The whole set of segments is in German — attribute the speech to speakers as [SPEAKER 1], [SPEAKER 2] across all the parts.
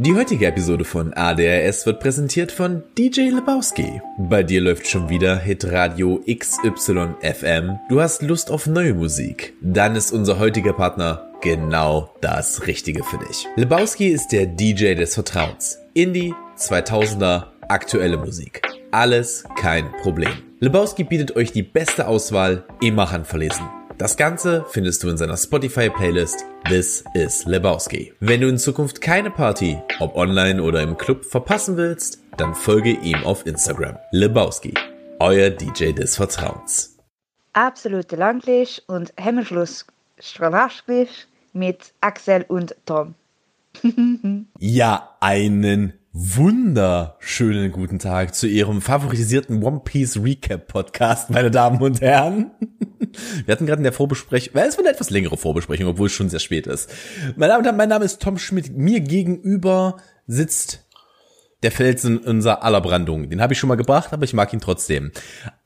[SPEAKER 1] Die heutige Episode von ADRS wird präsentiert von DJ Lebowski. Bei dir läuft schon wieder Hitradio XYFM. Du hast Lust auf neue Musik? Dann ist unser heutiger Partner genau das Richtige für dich. Lebowski ist der DJ des Vertrauens. Indie, 2000er, aktuelle Musik. Alles kein Problem. Lebowski bietet euch die beste Auswahl immer handverlesen. Das Ganze findest du in seiner Spotify-Playlist This is Lebowski. Wenn du in Zukunft keine Party, ob online oder im Club, verpassen willst, dann folge ihm auf Instagram. Lebowski, euer DJ des Vertrauens.
[SPEAKER 2] Absolute Landlich und Hemmschluss mit Axel und Tom.
[SPEAKER 1] ja, einen wunderschönen guten Tag zu Ihrem favorisierten One Piece Recap Podcast, meine Damen und Herren. Wir hatten gerade in der Vorbesprechung, weil es war eine etwas längere Vorbesprechung, obwohl es schon sehr spät ist. Meine Damen und Herren, mein Name ist Tom Schmidt. Mir gegenüber sitzt der Felsen unserer aller Brandung. Den habe ich schon mal gebracht, aber ich mag ihn trotzdem.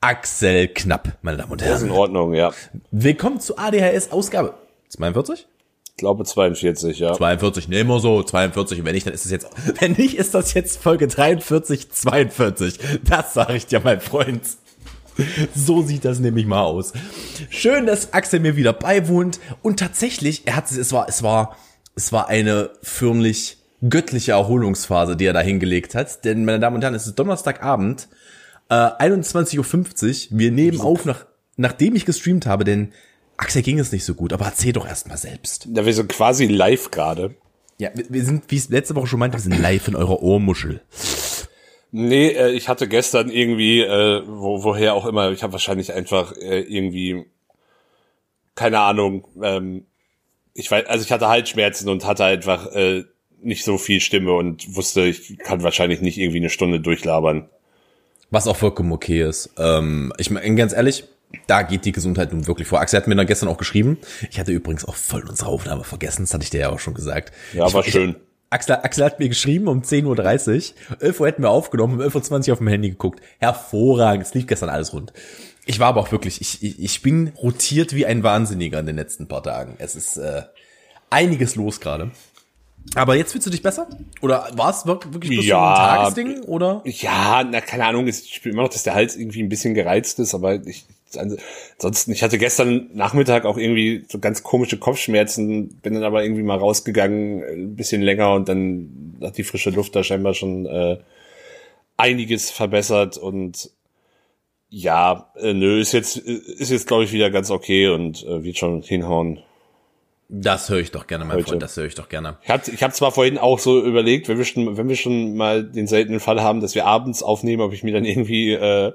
[SPEAKER 1] Axel Knapp, meine Damen und Herren.
[SPEAKER 3] Das ist in Ordnung, ja.
[SPEAKER 1] Willkommen zu ADHS Ausgabe 42?
[SPEAKER 3] Ich glaube 42, ja.
[SPEAKER 1] 42, nehmen wir so, 42. Wenn nicht, dann ist es jetzt, wenn nicht, ist das jetzt Folge 43, 42. Das sage ich dir, mein Freund. So sieht das nämlich mal aus. Schön, dass Axel mir wieder beiwohnt. Und tatsächlich, er hat, es war, es war, es war eine förmlich göttliche Erholungsphase, die er da hingelegt hat. Denn, meine Damen und Herren, es ist Donnerstagabend, äh, 21.50 Uhr. Wir nehmen auf, nach, nachdem ich gestreamt habe, denn Axel ging es nicht so gut, aber erzähl doch erstmal selbst.
[SPEAKER 3] Ja, wir sind quasi live gerade.
[SPEAKER 1] Ja, wir sind, wie ich letzte Woche schon meinte, wir sind live in eurer Ohrmuschel.
[SPEAKER 3] Nee, äh, ich hatte gestern irgendwie, äh, wo, woher auch immer, ich habe wahrscheinlich einfach äh, irgendwie, keine Ahnung, ähm, ich weiß, also ich hatte Halsschmerzen und hatte einfach äh, nicht so viel Stimme und wusste, ich kann wahrscheinlich nicht irgendwie eine Stunde durchlabern.
[SPEAKER 1] Was auch vollkommen okay ist. Ähm, ich meine, ganz ehrlich, da geht die Gesundheit nun wirklich vor. Axel hat mir dann gestern auch geschrieben. Ich hatte übrigens auch voll unsere Aufnahme vergessen, das hatte ich dir ja auch schon gesagt.
[SPEAKER 3] Ja,
[SPEAKER 1] ich,
[SPEAKER 3] war schön. Ich,
[SPEAKER 1] Axel, Axel hat mir geschrieben um 10.30 Uhr. 11 Uhr hätten wir aufgenommen, um 11.20 Uhr auf dem Handy geguckt. Hervorragend, es lief gestern alles rund. Ich war aber auch wirklich, ich, ich, ich bin rotiert wie ein Wahnsinniger in den letzten paar Tagen. Es ist äh, einiges los gerade. Aber jetzt fühlst du dich besser? Oder war es wirklich bloß
[SPEAKER 3] ja,
[SPEAKER 1] so ein Tagesding? Oder?
[SPEAKER 3] Ja, na, keine Ahnung. Ich spüre immer noch, dass der Hals irgendwie ein bisschen gereizt ist, aber ich, ansonsten, ich hatte gestern Nachmittag auch irgendwie so ganz komische Kopfschmerzen, bin dann aber irgendwie mal rausgegangen, ein bisschen länger und dann hat die frische Luft da scheinbar schon äh, einiges verbessert und ja, äh, nö, ist jetzt, ist jetzt glaube ich wieder ganz okay und äh, wird schon hinhauen.
[SPEAKER 1] Das höre ich doch gerne, mein Heute. Freund, das höre ich doch gerne.
[SPEAKER 3] Ich habe ich hab zwar vorhin auch so überlegt, wenn wir, schon, wenn wir schon mal den seltenen Fall haben, dass wir abends aufnehmen, ob ich mir dann irgendwie äh,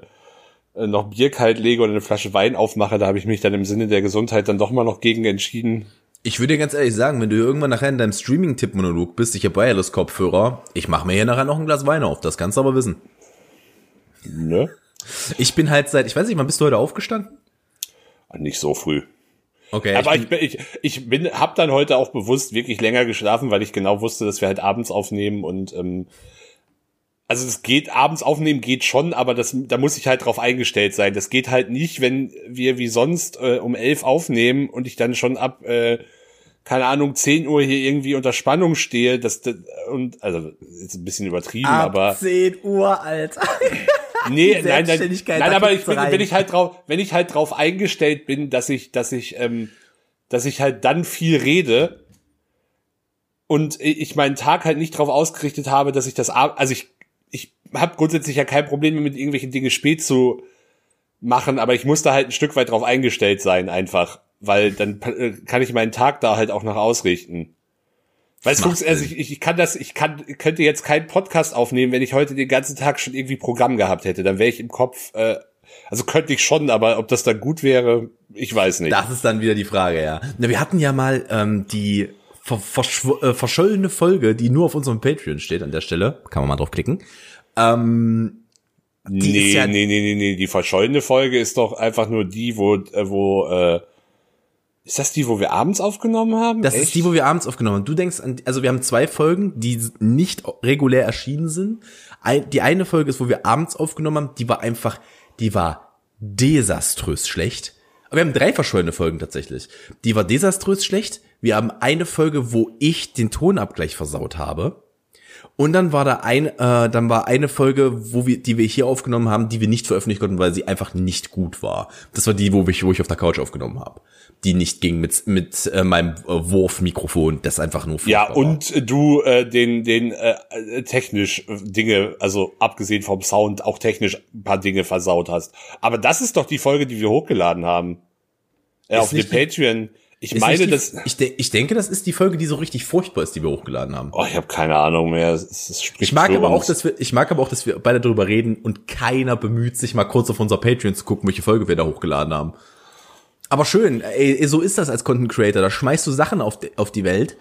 [SPEAKER 3] noch Bier kalt lege oder eine Flasche Wein aufmache, da habe ich mich dann im Sinne der Gesundheit dann doch mal noch gegen entschieden.
[SPEAKER 1] Ich würde dir ganz ehrlich sagen, wenn du irgendwann nachher in deinem Streaming-Tipp-Monolog bist, ich habe Wireless-Kopfhörer, ich mache mir hier nachher noch ein Glas Wein auf, das kannst du aber wissen.
[SPEAKER 3] Ne?
[SPEAKER 1] Ich bin halt seit, ich weiß nicht, wann bist du heute aufgestanden?
[SPEAKER 3] Nicht so früh.
[SPEAKER 1] Okay.
[SPEAKER 3] Aber ich bin, ich, ich bin, hab dann heute auch bewusst wirklich länger geschlafen, weil ich genau wusste, dass wir halt abends aufnehmen und ähm, also es geht abends aufnehmen geht schon, aber das da muss ich halt drauf eingestellt sein. Das geht halt nicht, wenn wir wie sonst äh, um elf aufnehmen und ich dann schon ab äh, keine Ahnung 10 Uhr hier irgendwie unter Spannung stehe. Das, das und also ist ein bisschen übertrieben,
[SPEAKER 1] ab
[SPEAKER 3] aber
[SPEAKER 1] 10 Uhr, Alter.
[SPEAKER 3] Nee, nein, nein, nein, aber ich bin, wenn ich halt drauf, wenn ich halt drauf eingestellt bin, dass ich, dass ich, ähm, dass ich halt dann viel rede und ich meinen Tag halt nicht drauf ausgerichtet habe, dass ich das, also ich, ich habe grundsätzlich ja kein Problem mit irgendwelchen Dinge spät zu machen, aber ich muss da halt ein Stück weit drauf eingestellt sein einfach, weil dann äh, kann ich meinen Tag da halt auch noch ausrichten. Es funktioniert, also ich, ich kann das, ich kann, könnte jetzt keinen Podcast aufnehmen, wenn ich heute den ganzen Tag schon irgendwie Programm gehabt hätte. Dann wäre ich im Kopf, äh, also könnte ich schon, aber ob das dann gut wäre, ich weiß nicht.
[SPEAKER 1] Das ist dann wieder die Frage, ja. Na, wir hatten ja mal ähm, die ver äh, verschollene Folge, die nur auf unserem Patreon steht an der Stelle. Kann man mal draufklicken. Ähm,
[SPEAKER 3] nee, ja nee, nee, nee, nee. Die verschollene Folge ist doch einfach nur die, wo, äh, wo äh, ist das die, wo wir abends aufgenommen haben?
[SPEAKER 1] Das Echt? ist die, wo wir abends aufgenommen haben. Du denkst an, also wir haben zwei Folgen, die nicht regulär erschienen sind. Die eine Folge ist, wo wir abends aufgenommen haben, die war einfach, die war desaströs schlecht. Aber wir haben drei verschollene Folgen tatsächlich. Die war desaströs schlecht. Wir haben eine Folge, wo ich den Tonabgleich versaut habe. Und dann war da ein, äh, dann war eine Folge, wo wir, die wir hier aufgenommen haben, die wir nicht veröffentlichen konnten, weil sie einfach nicht gut war. Das war die, wo ich, wo ich auf der Couch aufgenommen habe die nicht ging mit mit äh, meinem äh, Wurfmikrofon, das einfach nur
[SPEAKER 3] Ja, und war. du äh, den den äh, äh, technisch äh, Dinge, also abgesehen vom Sound auch technisch ein paar Dinge versaut hast. Aber das ist doch die Folge, die wir hochgeladen haben. Äh, auf dem Patreon. Ich meine,
[SPEAKER 1] die,
[SPEAKER 3] das.
[SPEAKER 1] Ich, de ich denke, das ist die Folge, die so richtig furchtbar ist, die wir hochgeladen haben.
[SPEAKER 3] Oh, ich habe keine Ahnung mehr. Es,
[SPEAKER 1] es ich mag aber uns. auch, dass wir, ich mag aber auch, dass wir beide darüber reden und keiner bemüht sich mal kurz auf unser Patreon zu gucken, welche Folge wir da hochgeladen haben. Aber schön, ey, so ist das als Content Creator. Da schmeißt du Sachen auf die, auf die Welt.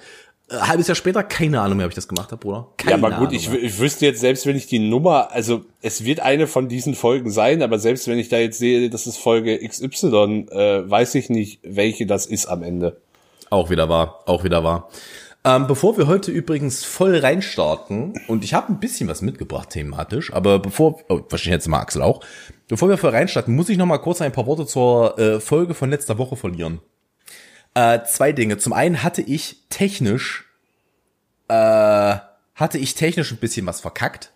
[SPEAKER 1] Ein äh, halbes Jahr später, keine Ahnung mehr, ob ich das gemacht habe, Bruder. Keine
[SPEAKER 3] ja, aber gut, ich, ich wüsste jetzt, selbst wenn ich die Nummer, also es wird eine von diesen Folgen sein, aber selbst wenn ich da jetzt sehe, das ist Folge XY, äh, weiß ich nicht, welche das ist am Ende.
[SPEAKER 1] Auch wieder wahr, auch wieder wahr. Ähm, bevor wir heute übrigens voll reinstarten, und ich habe ein bisschen was mitgebracht thematisch, aber bevor, oh, wahrscheinlich jetzt mal Axel auch, bevor wir voll reinstarten, muss ich noch mal kurz ein paar Worte zur äh, Folge von letzter Woche verlieren. Äh, zwei Dinge. Zum einen hatte ich technisch, äh, hatte ich technisch ein bisschen was verkackt.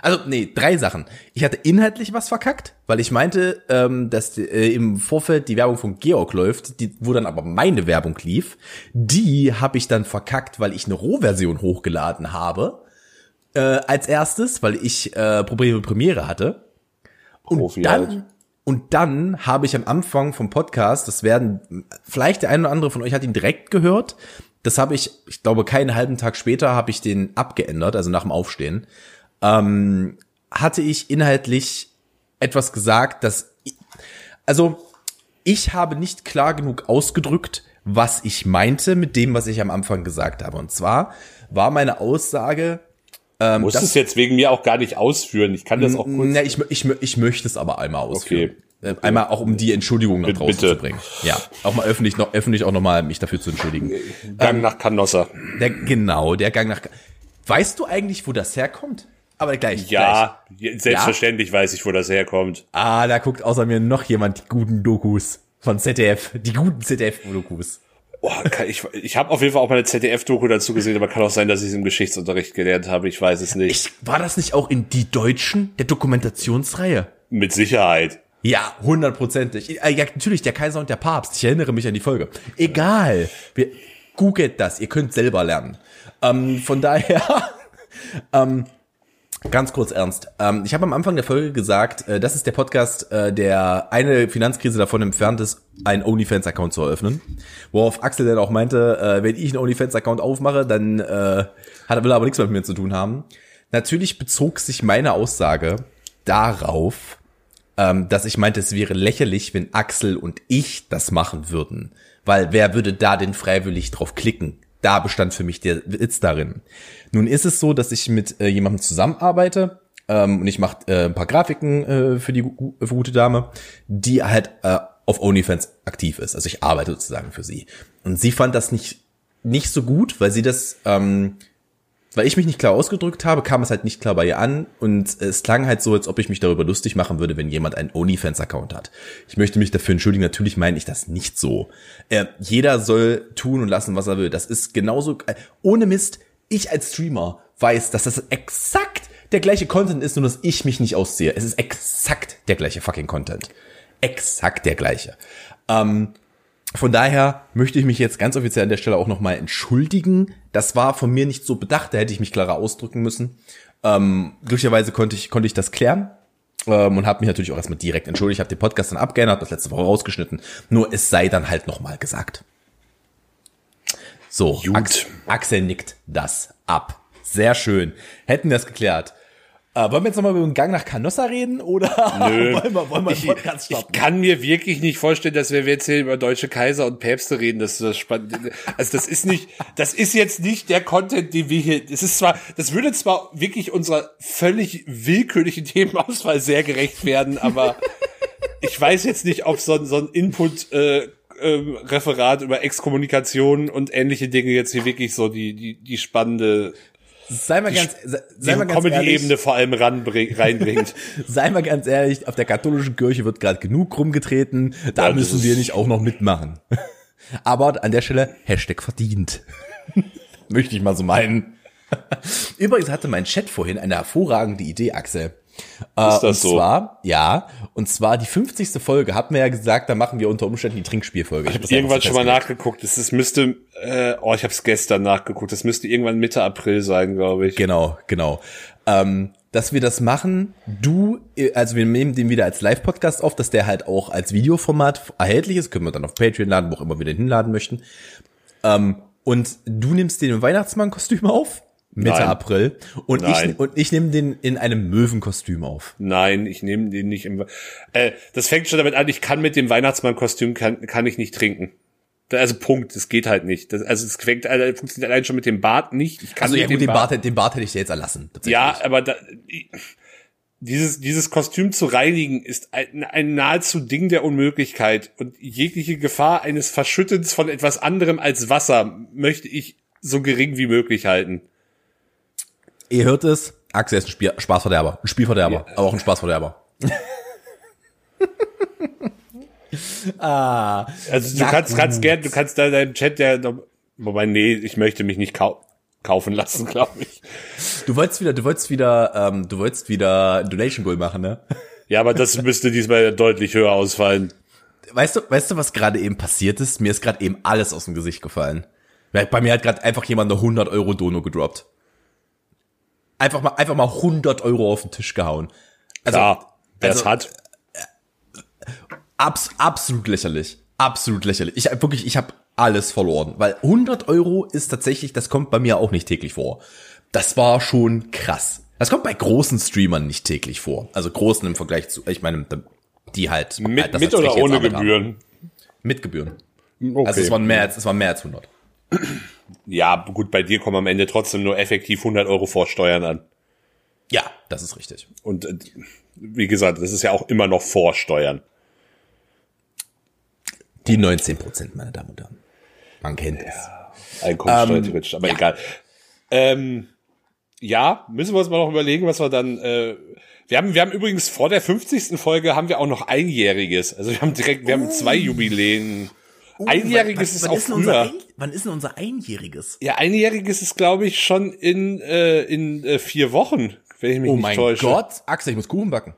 [SPEAKER 1] Also, nee, drei Sachen. Ich hatte inhaltlich was verkackt, weil ich meinte, ähm, dass äh, im Vorfeld die Werbung von Georg läuft, die, wo dann aber meine Werbung lief. Die habe ich dann verkackt, weil ich eine Rohversion hochgeladen habe. Äh, als erstes, weil ich äh, Probleme mit Premiere hatte. Und Profi dann, halt. Und dann habe ich am Anfang vom Podcast, das werden, vielleicht der eine oder andere von euch hat ihn direkt gehört. Das habe ich, ich glaube, keinen halben Tag später habe ich den abgeändert, also nach dem Aufstehen ähm, hatte ich inhaltlich etwas gesagt, dass, also ich habe nicht klar genug ausgedrückt, was ich meinte mit dem, was ich am Anfang gesagt habe. Und zwar war meine Aussage,
[SPEAKER 3] ähm, Muss es jetzt wegen mir auch gar nicht ausführen. Ich kann das auch kurz.
[SPEAKER 1] Na, ich, ich, ich möchte es aber einmal ausführen. Okay. Äh, einmal auch um die Entschuldigung nach draußen Bitte. zu bringen. Ja, auch mal öffentlich noch öffentlich auch nochmal mich dafür zu entschuldigen.
[SPEAKER 3] Gang ähm, nach Canossa.
[SPEAKER 1] Der genau, der Gang nach. Weißt du eigentlich, wo das herkommt? Aber gleich.
[SPEAKER 3] Ja, gleich. selbstverständlich ja? weiß ich, wo das herkommt.
[SPEAKER 1] Ah, da guckt außer mir noch jemand die guten Dokus von ZDF. Die guten ZDF-Dokus.
[SPEAKER 3] Boah, ich ich habe auf jeden Fall auch mal eine ZDF-Doku dazu gesehen, aber kann auch sein, dass ich es im Geschichtsunterricht gelernt habe. Ich weiß es nicht. Ich,
[SPEAKER 1] war das nicht auch in Die Deutschen, der Dokumentationsreihe?
[SPEAKER 3] Mit Sicherheit.
[SPEAKER 1] Ja, hundertprozentig. Äh, ja, natürlich, der Kaiser und der Papst. Ich erinnere mich an die Folge. Egal. Wir, googelt das. Ihr könnt selber lernen. Ähm, von daher, ähm, Ganz kurz ernst. Ähm, ich habe am Anfang der Folge gesagt, äh, das ist der Podcast, äh, der eine Finanzkrise davon entfernt ist, einen OnlyFans-Account zu eröffnen. Worauf Axel dann auch meinte, äh, wenn ich einen OnlyFans-Account aufmache, dann äh, hat, will er aber nichts mehr mit mir zu tun haben. Natürlich bezog sich meine Aussage darauf, ähm, dass ich meinte, es wäre lächerlich, wenn Axel und ich das machen würden. Weil wer würde da denn freiwillig drauf klicken? Da bestand für mich der Witz darin. Nun ist es so, dass ich mit äh, jemandem zusammenarbeite ähm, und ich mache äh, ein paar Grafiken äh, für die für gute Dame, die halt äh, auf OnlyFans aktiv ist. Also ich arbeite sozusagen für sie. Und sie fand das nicht nicht so gut, weil sie das ähm, weil ich mich nicht klar ausgedrückt habe, kam es halt nicht klar bei ihr an und es klang halt so, als ob ich mich darüber lustig machen würde, wenn jemand einen OnlyFans-Account hat. Ich möchte mich dafür entschuldigen, natürlich meine ich das nicht so. Äh, jeder soll tun und lassen, was er will. Das ist genauso, äh, ohne Mist, ich als Streamer weiß, dass das exakt der gleiche Content ist, nur dass ich mich nicht ausziehe. Es ist exakt der gleiche fucking Content. Exakt der gleiche. Ähm, von daher möchte ich mich jetzt ganz offiziell an der Stelle auch nochmal entschuldigen. Das war von mir nicht so bedacht, da hätte ich mich klarer ausdrücken müssen. Ähm, glücklicherweise konnte ich, konnte ich das klären. Ähm, und habe mich natürlich auch erstmal direkt entschuldigt. Ich habe den Podcast dann abgeändert, das letzte Woche rausgeschnitten. Nur es sei dann halt nochmal gesagt. So, Ax Axel nickt das ab. Sehr schön. Hätten wir es geklärt. Äh, wollen wir jetzt nochmal über den Gang nach Canossa reden oder
[SPEAKER 3] Nö. wollen wir, wollen wir ich, Podcast starten? Ich kann mir wirklich nicht vorstellen, dass wir jetzt hier über deutsche Kaiser und Päpste reden. Das ist das spannend. Also das ist nicht, das ist jetzt nicht der Content, den wir hier, das ist zwar, das würde zwar wirklich unserer völlig willkürlichen Themenauswahl sehr gerecht werden, aber ich weiß jetzt nicht, ob so, so ein Input, äh, ähm, Referat über Exkommunikation und ähnliche Dinge jetzt hier wirklich so die, die, die spannende
[SPEAKER 1] sei mal ganz, sei
[SPEAKER 3] mal ganz Comedy-Ebene vor allem reinbringt.
[SPEAKER 1] sei mal ganz ehrlich, auf der katholischen Kirche wird gerade genug rumgetreten, da ja, müssen wir nicht auch noch mitmachen. Aber an der Stelle Hashtag verdient. Möchte ich mal so meinen. Übrigens hatte mein Chat vorhin eine hervorragende Idee, Axel. Äh, ist das und so? zwar, ja, und zwar die 50. Folge hatten wir ja gesagt, da machen wir unter Umständen die Trinkspielfolge.
[SPEAKER 3] Ich, ich habe irgendwann schon mal nachgeguckt. Das, das müsste, äh, oh, ich habe es gestern nachgeguckt. Das müsste irgendwann Mitte April sein, glaube ich.
[SPEAKER 1] Genau, genau. Ähm, dass wir das machen, du, also wir nehmen den wieder als Live-Podcast auf, dass der halt auch als Videoformat erhältlich ist, können wir dann auf Patreon laden, wo auch immer wir den hinladen möchten. Ähm, und du nimmst den im Weihnachtsmann-Kostüm auf, Mitte Nein. April, und Nein. ich, und ich nehme den in einem Möwenkostüm auf.
[SPEAKER 3] Nein, ich nehme den nicht im, äh, das fängt schon damit an, ich kann mit dem Weihnachtsmann-Kostüm, kann, kann ich nicht trinken. Also Punkt, das geht halt nicht. Das, also es fängt, also, funktioniert allein schon mit dem Bart nicht.
[SPEAKER 1] Ich kann also ja gut, den Bart, Bart, den Bart hätte ich dir jetzt erlassen.
[SPEAKER 3] Ja, aber da, dieses, dieses Kostüm zu reinigen ist ein, ein nahezu Ding der Unmöglichkeit und jegliche Gefahr eines Verschüttens von etwas anderem als Wasser möchte ich so gering wie möglich halten.
[SPEAKER 1] Ihr hört es, Axel ist ein Spiel, Spaßverderber, ein Spielverderber, ja. aber auch ein Spaßverderber.
[SPEAKER 3] ah, also du kannst, kannst gern, du kannst da deinen Chat ja, wobei nee, ich möchte mich nicht kau kaufen lassen, glaube ich.
[SPEAKER 1] Du wolltest wieder, du wolltest wieder, ähm, du wolltest wieder Donation Goal machen, ne?
[SPEAKER 3] Ja, aber das müsste diesmal deutlich höher ausfallen.
[SPEAKER 1] Weißt du, weißt du, was gerade eben passiert ist? Mir ist gerade eben alles aus dem Gesicht gefallen. Bei mir hat gerade einfach jemand eine 100 Euro Dono gedroppt. Einfach mal, einfach mal 100 Euro auf den Tisch gehauen.
[SPEAKER 3] Also, Klar, wer es also, hat
[SPEAKER 1] abs absolut lächerlich. Absolut lächerlich. Ich wirklich, ich habe alles verloren, weil 100 Euro ist tatsächlich, das kommt bei mir auch nicht täglich vor. Das war schon krass. Das kommt bei großen Streamern nicht täglich vor. Also großen im Vergleich zu, ich meine, die halt.
[SPEAKER 3] Mit,
[SPEAKER 1] halt
[SPEAKER 3] mit oder ohne Gebühren? Haben.
[SPEAKER 1] Mit Gebühren. Okay. Also es waren mehr als, es waren mehr als 100.
[SPEAKER 3] Ja, gut, bei dir kommen am Ende trotzdem nur effektiv 100 Euro vor Steuern an.
[SPEAKER 1] Ja, das ist richtig.
[SPEAKER 3] Und äh, wie gesagt, das ist ja auch immer noch vor Steuern.
[SPEAKER 1] Die 19 Prozent, meine Damen und Herren. Man kennt ja,
[SPEAKER 3] es. Einkommenssteuer ähm, theoretisch, aber ja. egal. Ähm, ja, müssen wir uns mal noch überlegen, was wir dann. Äh, wir haben, wir haben übrigens vor der 50. Folge haben wir auch noch einjähriges. Also wir haben direkt, wir haben zwei oh. Jubiläen. Oh, einjähriges wann, wann, ist auch früher.
[SPEAKER 1] Ein, wann ist denn unser einjähriges?
[SPEAKER 3] Ja, einjähriges ist, glaube ich, schon in äh, in äh, vier Wochen, wenn ich mich oh nicht täusche.
[SPEAKER 1] Oh mein Gott, Axel, ich muss Kuchen backen.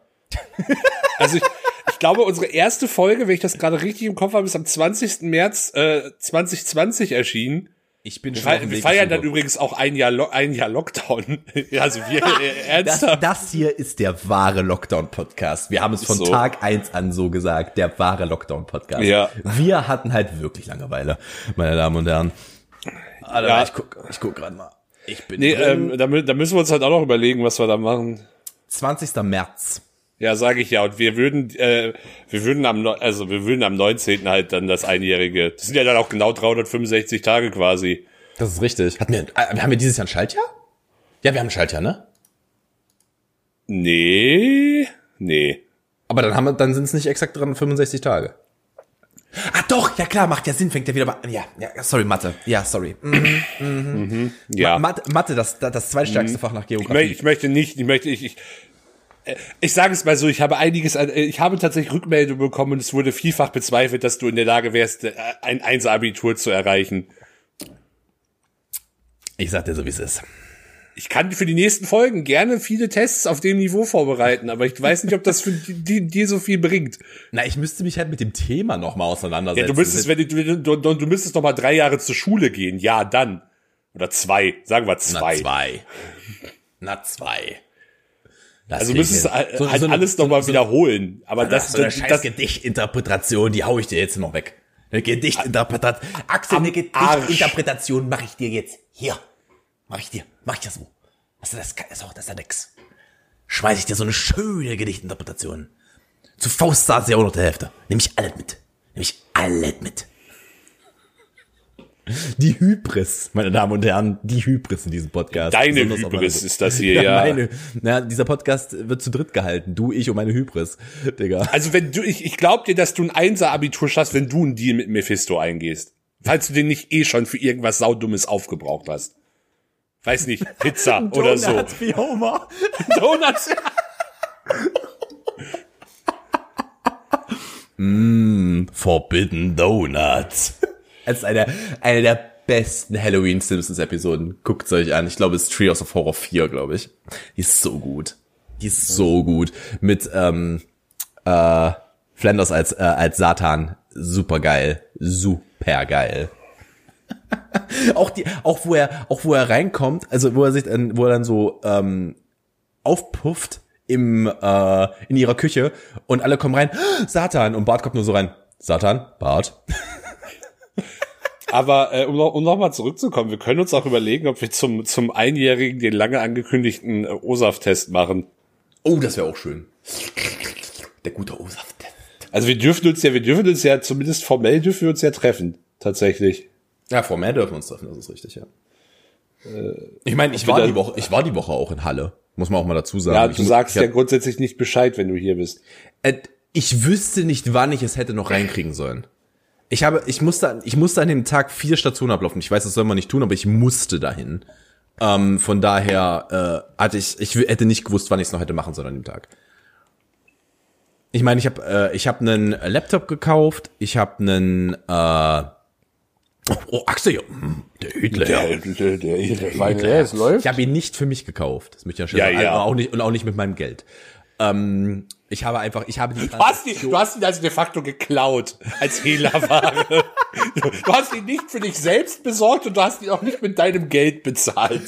[SPEAKER 3] also ich, ich glaube, unsere erste Folge, wenn ich das gerade richtig im Kopf habe, ist am 20. März äh, 2020 erschienen.
[SPEAKER 1] Ich bin
[SPEAKER 3] schon wir, wir feiern dann übrigens auch ein Jahr, ein Jahr Lockdown. also wir
[SPEAKER 1] ernsthaft. Das, das, hier ist der wahre Lockdown-Podcast. Wir haben es von so. Tag eins an so gesagt, der wahre Lockdown-Podcast.
[SPEAKER 3] Ja.
[SPEAKER 1] Wir hatten halt wirklich Langeweile, meine Damen und Herren.
[SPEAKER 3] Alter, ja. ich guck, ich guck gerade mal. Ich bin nee, ähm, da, da müssen wir uns halt auch noch überlegen, was wir da machen.
[SPEAKER 1] 20. März.
[SPEAKER 3] Ja, sage ich ja. Und wir würden, äh, wir würden am, also wir würden am 19. halt dann das Einjährige. Das sind ja dann auch genau 365 Tage quasi.
[SPEAKER 1] Das ist richtig. Hatten wir, äh, haben wir dieses Jahr ein Schaltjahr? Ja, wir haben ein Schaltjahr, ne?
[SPEAKER 3] Nee, nee.
[SPEAKER 1] Aber dann haben wir, dann sind es nicht exakt 365 Tage. Ah doch, ja klar, macht ja Sinn, fängt ja wieder mal Ja, ja, sorry, Mathe. Ja, sorry. Mhm, mhm. Mhm, ja. Mathe, Mathe, das, das zweitstärkste mhm. Fach nach Geografie.
[SPEAKER 3] Ich, möchte, ich möchte nicht, ich möchte, ich, ich, ich sage es mal so, ich habe einiges, an, ich habe tatsächlich Rückmeldungen bekommen und es wurde vielfach bezweifelt, dass du in der Lage wärst, äh, ein Einser-Abitur zu erreichen.
[SPEAKER 1] Ich sag dir so, wie es ist.
[SPEAKER 3] Ich kann für die nächsten Folgen gerne viele Tests auf dem Niveau vorbereiten, aber ich weiß nicht, ob das für dir so viel bringt.
[SPEAKER 1] Na, ich müsste mich halt mit dem Thema nochmal auseinandersetzen.
[SPEAKER 3] Ja, du müsstest, wenn du, du, du, du müsstest noch mal drei Jahre zur Schule gehen. Ja, dann. Oder zwei. Sagen wir zwei.
[SPEAKER 1] Na, zwei. Na, zwei.
[SPEAKER 3] Das also müsstest du halt so, so alles nochmal so, wiederholen. Aber das,
[SPEAKER 1] so eine das, scheiß Gedichtinterpretation, die hau ich dir jetzt noch weg. Eine Gedichtinterpretation. Axel, eine Gedichtinterpretation mache ich dir jetzt. Hier. Mach ich dir. Mach ich das so. Also das, das, ist auch, das ist ja nix. Schmeiß ich dir so eine schöne Gedichtinterpretation. Zu Faust saß ja auch noch der Hälfte. Nimm ich alles mit. Nimm ich alles mit. Die Hybris, meine Damen und Herren, die Hybris in diesem Podcast.
[SPEAKER 3] Deine Besonders Hybris ist das hier, ja. ja. Meine,
[SPEAKER 1] na, dieser Podcast wird zu dritt gehalten. Du, ich und meine Hybris, Digga.
[SPEAKER 3] Also wenn du, ich, ich glaub dir, dass du ein Einser-Abitur schaffst, wenn du einen Deal mit Mephisto eingehst. Falls du den nicht eh schon für irgendwas Saudummes aufgebraucht hast. Weiß nicht, Pizza oder so. Donuts wie Homer. Donuts.
[SPEAKER 1] Mmm, Forbidden Donuts. Als eine, eine der besten Halloween Simpsons Episoden. Guckt's euch an. Ich glaube, es ist Trios of Horror 4, glaube ich. Die ist so gut. Die ist so gut. Mit ähm, äh, Flanders als äh, als Satan. Super geil. Super geil. auch die, auch wo er, auch wo er reinkommt, also wo er sich dann, wo er dann so ähm, aufpufft im äh, in ihrer Küche und alle kommen rein, Satan und Bart kommt nur so rein, Satan, Bart.
[SPEAKER 3] Aber äh, um, um noch mal zurückzukommen, wir können uns auch überlegen, ob wir zum zum einjährigen den lange angekündigten äh, OSAF-Test machen.
[SPEAKER 1] Oh, das wäre auch schön. Der gute OSAF-Test.
[SPEAKER 3] Also wir dürfen uns ja, wir dürfen uns ja zumindest formell dürfen wir uns ja treffen, tatsächlich.
[SPEAKER 1] Ja, formell dürfen wir uns treffen, das ist richtig, ja. Äh, ich meine, ich war die Woche, ich war die Woche auch in Halle, muss man auch mal dazu sagen.
[SPEAKER 3] Ja, du
[SPEAKER 1] ich,
[SPEAKER 3] sagst ja grundsätzlich nicht Bescheid, wenn du hier bist.
[SPEAKER 1] Äh, ich wüsste nicht, wann ich es hätte noch reinkriegen sollen. Ich habe, ich musste, ich musste an dem Tag vier Stationen ablaufen. Ich weiß, das soll man nicht tun, aber ich musste dahin. Ähm, von daher äh, hatte ich, ich hätte nicht gewusst, wann ich es noch hätte machen sollen an dem Tag. Ich meine, ich habe, äh, ich habe einen Laptop gekauft, ich habe einen äh, Oh, oh Axel, hm, der Hitler. Der, der, der, der, der, es läuft. Ich habe ihn nicht für mich gekauft. Das möchte ich ja schon ja, sagen. Ja. auch nicht, und auch nicht mit meinem Geld. Ähm, ich habe einfach, ich habe
[SPEAKER 3] die du hast, die, du hast ihn also de facto geklaut als Hehlerware. du hast ihn nicht für dich selbst besorgt und du hast ihn auch nicht mit deinem Geld bezahlt.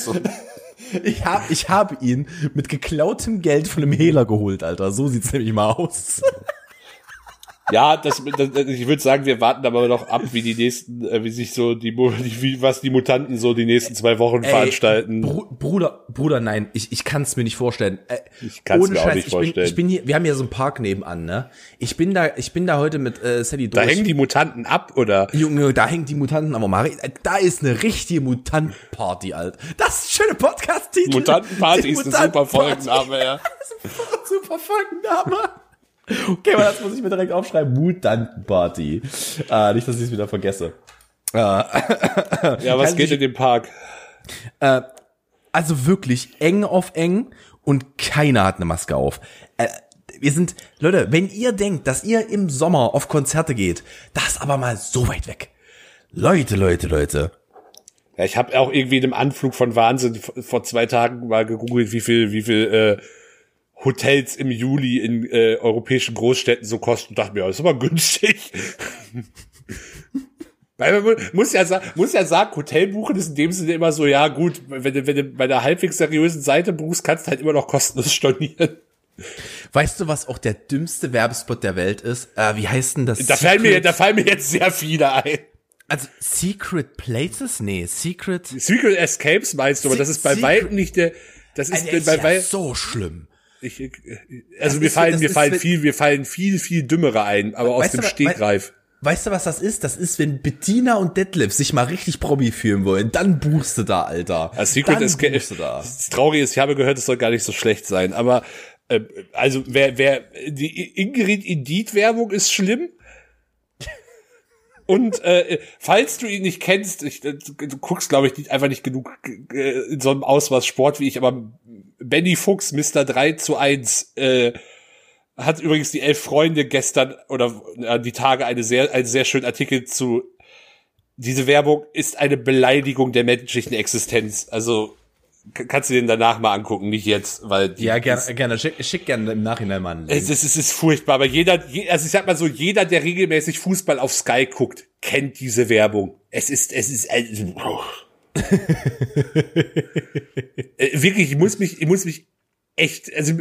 [SPEAKER 1] Ich habe ich hab ihn mit geklautem Geld von einem Hehler geholt, Alter. So sieht's nämlich mal aus.
[SPEAKER 3] Ja, das, das, ich würde sagen, wir warten aber noch ab, wie die nächsten, äh, wie sich so die, wie, was die Mutanten so die nächsten zwei Wochen Ey, veranstalten.
[SPEAKER 1] Br Bruder, Bruder, nein, ich, ich kann es mir nicht vorstellen.
[SPEAKER 3] Äh, ich kann es mir Scheiß, auch nicht
[SPEAKER 1] ich
[SPEAKER 3] vorstellen.
[SPEAKER 1] Bin, ich bin hier, wir haben hier so einen Park nebenan, ne? Ich bin da, ich bin da heute mit äh, Sally
[SPEAKER 3] durch. Da hängen die Mutanten ab, oder?
[SPEAKER 1] Junge, da hängen die Mutanten, aber Mari, äh, da ist eine richtige Mutantenparty, Alter. Das ist ein schöner Podcast-Titel.
[SPEAKER 3] Mutantenparty ist ein super Folgenname, ja.
[SPEAKER 1] super Folgenname. Okay, aber das muss ich mir direkt aufschreiben. Mutantenparty. Äh, nicht, dass ich es wieder vergesse.
[SPEAKER 3] Äh, ja, was geht in dem Park?
[SPEAKER 1] Äh, also wirklich eng auf eng und keiner hat eine Maske auf. Äh, wir sind, Leute, wenn ihr denkt, dass ihr im Sommer auf Konzerte geht, das aber mal so weit weg. Leute, Leute, Leute.
[SPEAKER 3] Ja, ich habe auch irgendwie in einem Anflug von Wahnsinn vor zwei Tagen mal gegoogelt, wie viel, wie viel äh, Hotels im Juli in äh, europäischen Großstädten so kosten und dachte mir, das ist aber günstig. Weil man muss ja, muss ja sagen, Hotel buchen ist in dem Sinne immer so, ja gut, wenn du, wenn du bei einer halbwegs seriösen Seite buchst, kannst du halt immer noch kostenlos stornieren.
[SPEAKER 1] Weißt du, was auch der dümmste Werbespot der Welt ist? Äh, wie heißt denn das?
[SPEAKER 3] Da fallen, mir, da fallen mir jetzt sehr viele ein.
[SPEAKER 1] Also Secret Places? Nee, Secret.
[SPEAKER 3] Secret Escapes meinst du, aber das ist bei weitem nicht der. Das ist,
[SPEAKER 1] also, bei, bei, so schlimm.
[SPEAKER 3] Ich, also mir fallen, mir fallen viel, mir fallen viel, viel dümmere ein, aber aus dem Stegreif.
[SPEAKER 1] Weißt du, was das ist? Das ist, wenn Bettina und Detlef sich mal richtig Promi fühlen wollen, dann buchst du da, Alter.
[SPEAKER 3] Das Secret ist, da. Das Traurige ist, ich habe gehört, es soll gar nicht so schlecht sein, aber äh, also wer, wer die Ingrid Indit Werbung ist schlimm. Und äh, falls du ihn nicht kennst, ich, du guckst, glaube ich, nicht, einfach nicht genug äh, in so einem Ausmaß Sport wie ich, aber Benny Fuchs, Mr. 3 zu 1, äh, hat übrigens die elf Freunde gestern oder äh, die Tage eine sehr, einen sehr schönen Artikel zu. Diese Werbung ist eine Beleidigung der menschlichen Existenz. Also kannst du den danach mal angucken, nicht jetzt, weil
[SPEAKER 1] die, ja gerne, gerne schick, schick gerne im Nachhinein mal.
[SPEAKER 3] Es ist, es ist furchtbar, aber jeder, also ich sag mal so, jeder, der regelmäßig Fußball auf Sky guckt, kennt diese Werbung. Es ist, es ist, oh. Äh, wirklich, ich muss mich, ich muss mich echt, also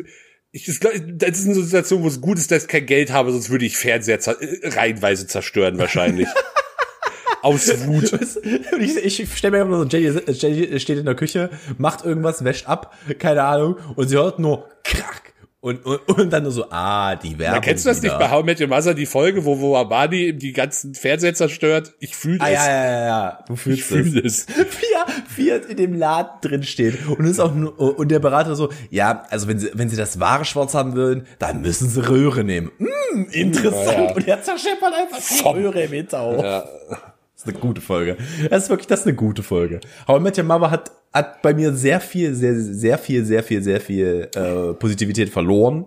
[SPEAKER 3] ich, das, das ist eine Situation, wo es gut ist, dass ich kein Geld habe, sonst würde ich Fernseher äh, reihenweise zerstören wahrscheinlich. Aus Wut.
[SPEAKER 1] Ich, ich stelle mir immer so, Jenny, Jenny steht in der Küche, macht irgendwas, wäscht ab, keine Ahnung, und sie hört nur krack und, und, und dann nur so, ah, die Werbung. Da
[SPEAKER 3] kennst du das wieder. nicht bei How Met Your Mother, die Folge, wo, wo Abadi die ganzen Fernseher zerstört? Ich fühle das.
[SPEAKER 1] Ah, ja, ja, ja, ja. Du fühlst ich fühl das. Wie, wie er in dem Laden drin steht. Und ist auch nur, und der Berater so, ja, also wenn sie, wenn sie das wahre Schwarz haben wollen, dann müssen sie Röhre nehmen. Mm, interessant. Ja, ja. Und er zerscheppert einfach die Röhre im Hinterhof. Ja. Ist eine gute Folge. Das ist wirklich, das ist eine gute Folge. How I Met Your Mother hat, hat bei mir sehr viel, sehr, sehr viel, sehr viel, sehr viel äh, Positivität verloren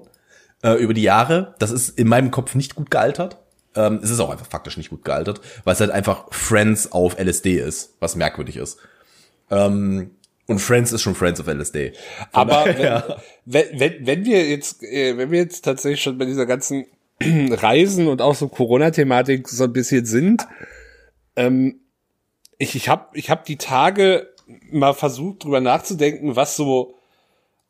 [SPEAKER 1] äh, über die Jahre. Das ist in meinem Kopf nicht gut gealtert. Ähm, es ist auch einfach faktisch nicht gut gealtert, weil es halt einfach Friends auf LSD ist, was merkwürdig ist. Ähm, und Friends ist schon Friends of LSD.
[SPEAKER 3] Von Aber daher, wenn, wenn, wenn wir jetzt, äh, wenn wir jetzt tatsächlich schon bei dieser ganzen Reisen und auch so Corona-Thematik so ein bisschen sind, ähm, ich, ich habe ich hab die Tage mal versucht, drüber nachzudenken, was so,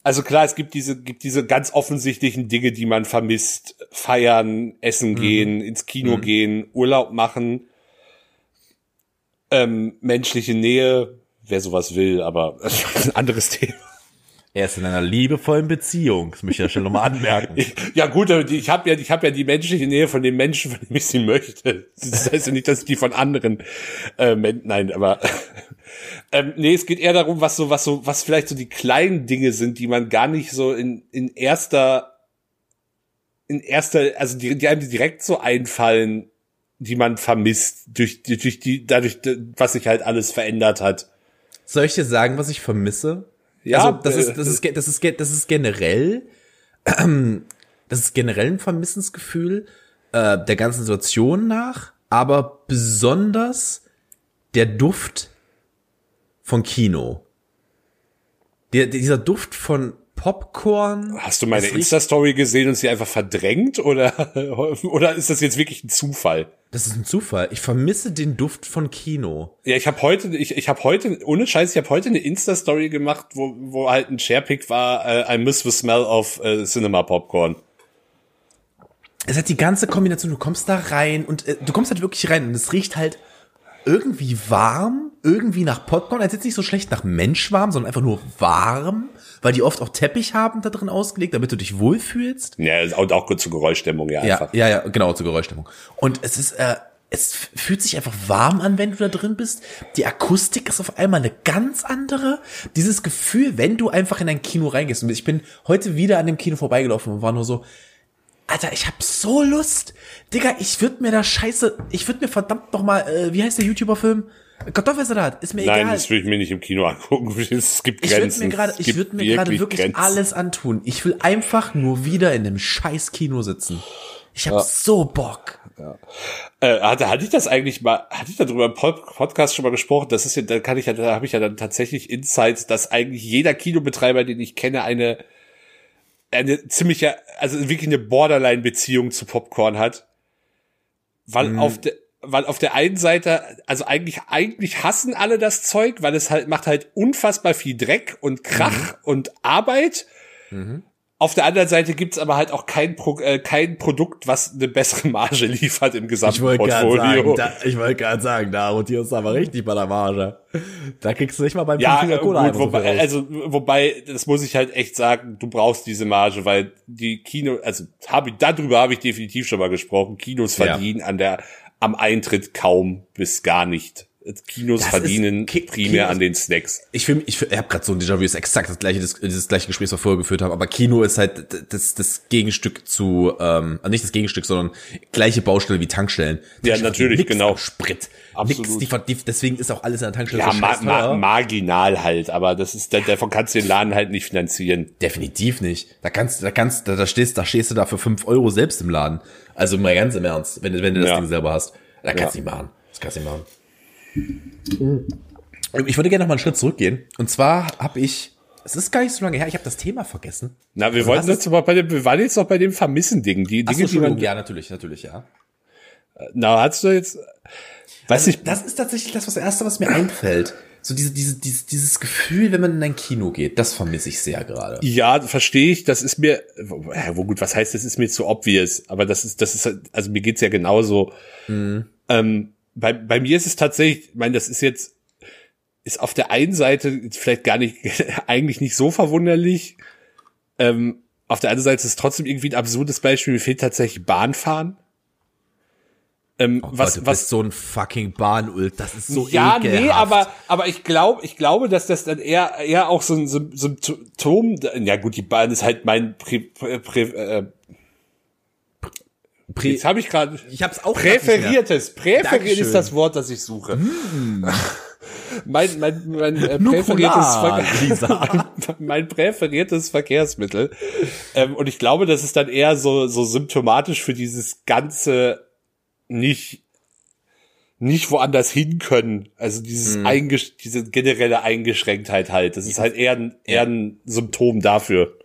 [SPEAKER 3] also klar, es gibt diese, gibt diese ganz offensichtlichen Dinge, die man vermisst. Feiern, essen mhm. gehen, ins Kino mhm. gehen, Urlaub machen, ähm, menschliche Nähe, wer sowas will, aber das ist ein anderes Thema.
[SPEAKER 1] Er ist in einer liebevollen Beziehung. Das möchte ich ja schon nochmal anmerken.
[SPEAKER 3] ja gut, ich habe ja, ich habe ja die menschliche Nähe von den Menschen, von denen ich sie möchte. Das heißt ja nicht, dass ich die von anderen. Äh, nein, aber ähm, nee, es geht eher darum, was so, was so, was vielleicht so die kleinen Dinge sind, die man gar nicht so in in erster, in erster, also die, die einem direkt so einfallen, die man vermisst durch durch die dadurch, was sich halt alles verändert hat.
[SPEAKER 1] Soll ich dir sagen, was ich vermisse? Ja, also das ist, das ist, das ist, das ist generell, das ist generell ein Vermissensgefühl äh, der ganzen Situation nach, aber besonders der Duft von Kino. Der, dieser Duft von Popcorn.
[SPEAKER 3] Hast du meine Insta-Story gesehen und sie einfach verdrängt oder, oder ist das jetzt wirklich ein Zufall?
[SPEAKER 1] Das ist ein Zufall. Ich vermisse den Duft von Kino.
[SPEAKER 3] Ja, ich habe heute, ich, ich habe heute, ohne Scheiß, ich habe heute eine Insta-Story gemacht, wo, wo halt ein Sharepick war, uh, I miss the smell of uh, Cinema Popcorn.
[SPEAKER 1] Es hat die ganze Kombination, du kommst da rein und äh, du kommst halt wirklich rein und es riecht halt irgendwie warm, irgendwie nach Popcorn, als jetzt nicht so schlecht nach Mensch warm, sondern einfach nur warm, weil die oft auch Teppich haben da drin ausgelegt, damit du dich wohlfühlst.
[SPEAKER 3] Ja, und auch gut zur Geräuschdämmung, ja.
[SPEAKER 1] Ja, ja, ja, genau, zur Geräuschdämmung. Und es ist, äh, es fühlt sich einfach warm an, wenn du da drin bist. Die Akustik ist auf einmal eine ganz andere. Dieses Gefühl, wenn du einfach in ein Kino reingehst. Und ich bin heute wieder an dem Kino vorbeigelaufen und war nur so, Alter, ich hab so Lust. Digga, ich würd mir da scheiße, ich würd mir verdammt noch mal, äh, wie heißt der YouTuber-Film? Kartoffelsalat, ist mir
[SPEAKER 3] Nein,
[SPEAKER 1] egal.
[SPEAKER 3] Nein, das will ich mir nicht im Kino angucken. Es gibt Grenzen.
[SPEAKER 1] Ich würde mir gerade, ich würde mir gerade wirklich Grenzen. alles antun. Ich will einfach nur wieder in dem scheiß Kino sitzen. Ich hab ja. so Bock.
[SPEAKER 3] Ja. Äh, hatte, hatte ich das eigentlich mal, hatte ich darüber im Podcast schon mal gesprochen? Das ist ja, da kann ich ja, da habe ich ja dann tatsächlich Insights, dass eigentlich jeder Kinobetreiber, den ich kenne, eine eine ziemliche, also wirklich eine Borderline-Beziehung zu Popcorn hat. Weil mhm. auf der, weil auf der einen Seite, also eigentlich, eigentlich hassen alle das Zeug, weil es halt macht halt unfassbar viel Dreck und Krach mhm. und Arbeit. Mhm. Auf der anderen Seite gibt's aber halt auch kein, Pro, äh, kein Produkt, was eine bessere Marge liefert im gesamten ich Portfolio.
[SPEAKER 1] Sagen, da, ich wollte gerade sagen, da rotierst du aber richtig bei der Marge. Da kriegst du nicht mal beim
[SPEAKER 3] ja, äh, Cola gut, wobei, Also, wobei, das muss ich halt echt sagen, du brauchst diese Marge, weil die Kino, also hab ich, darüber habe ich definitiv schon mal gesprochen, Kinos verdienen ja. an der, am Eintritt kaum bis gar nicht. Kinos das verdienen primär Kinos, an den Snacks.
[SPEAKER 1] Ich finde, ich, ich habe gerade so ein Déjà-vu, ist exakt das gleiche, das, das gleiche Gespräch, was wir vorher geführt haben, aber Kino ist halt das, das Gegenstück zu, ähm, also nicht das Gegenstück, sondern gleiche Baustelle wie Tankstellen.
[SPEAKER 3] Ja, natürlich, genau.
[SPEAKER 1] Sprit. Absolut. Nix, die, deswegen ist auch alles in der Tankstelle
[SPEAKER 3] ja, so ma ma marginal halt, aber das ist, davon kannst du den Laden halt nicht finanzieren.
[SPEAKER 1] Definitiv nicht. Da kannst, da kannst, da, da stehst, da stehst du da für fünf Euro selbst im Laden. Also mal ganz im Ernst, wenn, wenn du das ja. Ding selber hast. Da kannst du ja. nicht machen. Das kannst du nicht machen. Ich würde gerne noch mal einen Schritt zurückgehen. Und zwar habe ich, es ist gar nicht so lange her, ich habe das Thema vergessen.
[SPEAKER 3] Na, wir also wollten jetzt aber bei dem, wir waren jetzt noch bei dem Vermissen-Ding. Die Dinge,
[SPEAKER 1] so, die man, ja, natürlich, natürlich, ja.
[SPEAKER 3] Na, hast du jetzt,
[SPEAKER 1] weiß also, ich. Das ist tatsächlich das, was das erste, was mir einfällt. So diese, diese, dieses, dieses Gefühl, wenn man in ein Kino geht, das vermisse ich sehr gerade.
[SPEAKER 3] Ja, verstehe ich. Das ist mir, wo gut, was heißt, das ist mir zu obvious. Aber das ist, das ist, also mir geht's ja genauso. Mhm. Ähm, bei, bei mir ist es tatsächlich, ich meine, das ist jetzt, ist auf der einen Seite vielleicht gar nicht, eigentlich nicht so verwunderlich. Ähm, auf der anderen Seite ist es trotzdem irgendwie ein absurdes Beispiel. Mir fehlt tatsächlich Bahnfahren.
[SPEAKER 1] Ähm, oh was, Gott, was so ein fucking Bahnult, das ist so
[SPEAKER 3] Ja, ekelhaft. nee, aber aber ich glaube, ich glaube, dass das dann eher eher auch so ein Symptom, ja gut, die Bahn ist halt mein Prä, Prä, äh, Prä Jetzt habe ich gerade.
[SPEAKER 1] Ich habe es auch.
[SPEAKER 3] Präferiertes. Präferiert ist das Wort, das ich suche. Mm. mein mein mein äh, präferiertes Ver mein präferiertes Verkehrsmittel. Ähm, und ich glaube, das ist dann eher so so symptomatisch für dieses ganze nicht nicht woanders hin können. Also dieses hm. Eingesch diese generelle Eingeschränktheit halt. Das ist halt eher ein, eher ein Symptom dafür.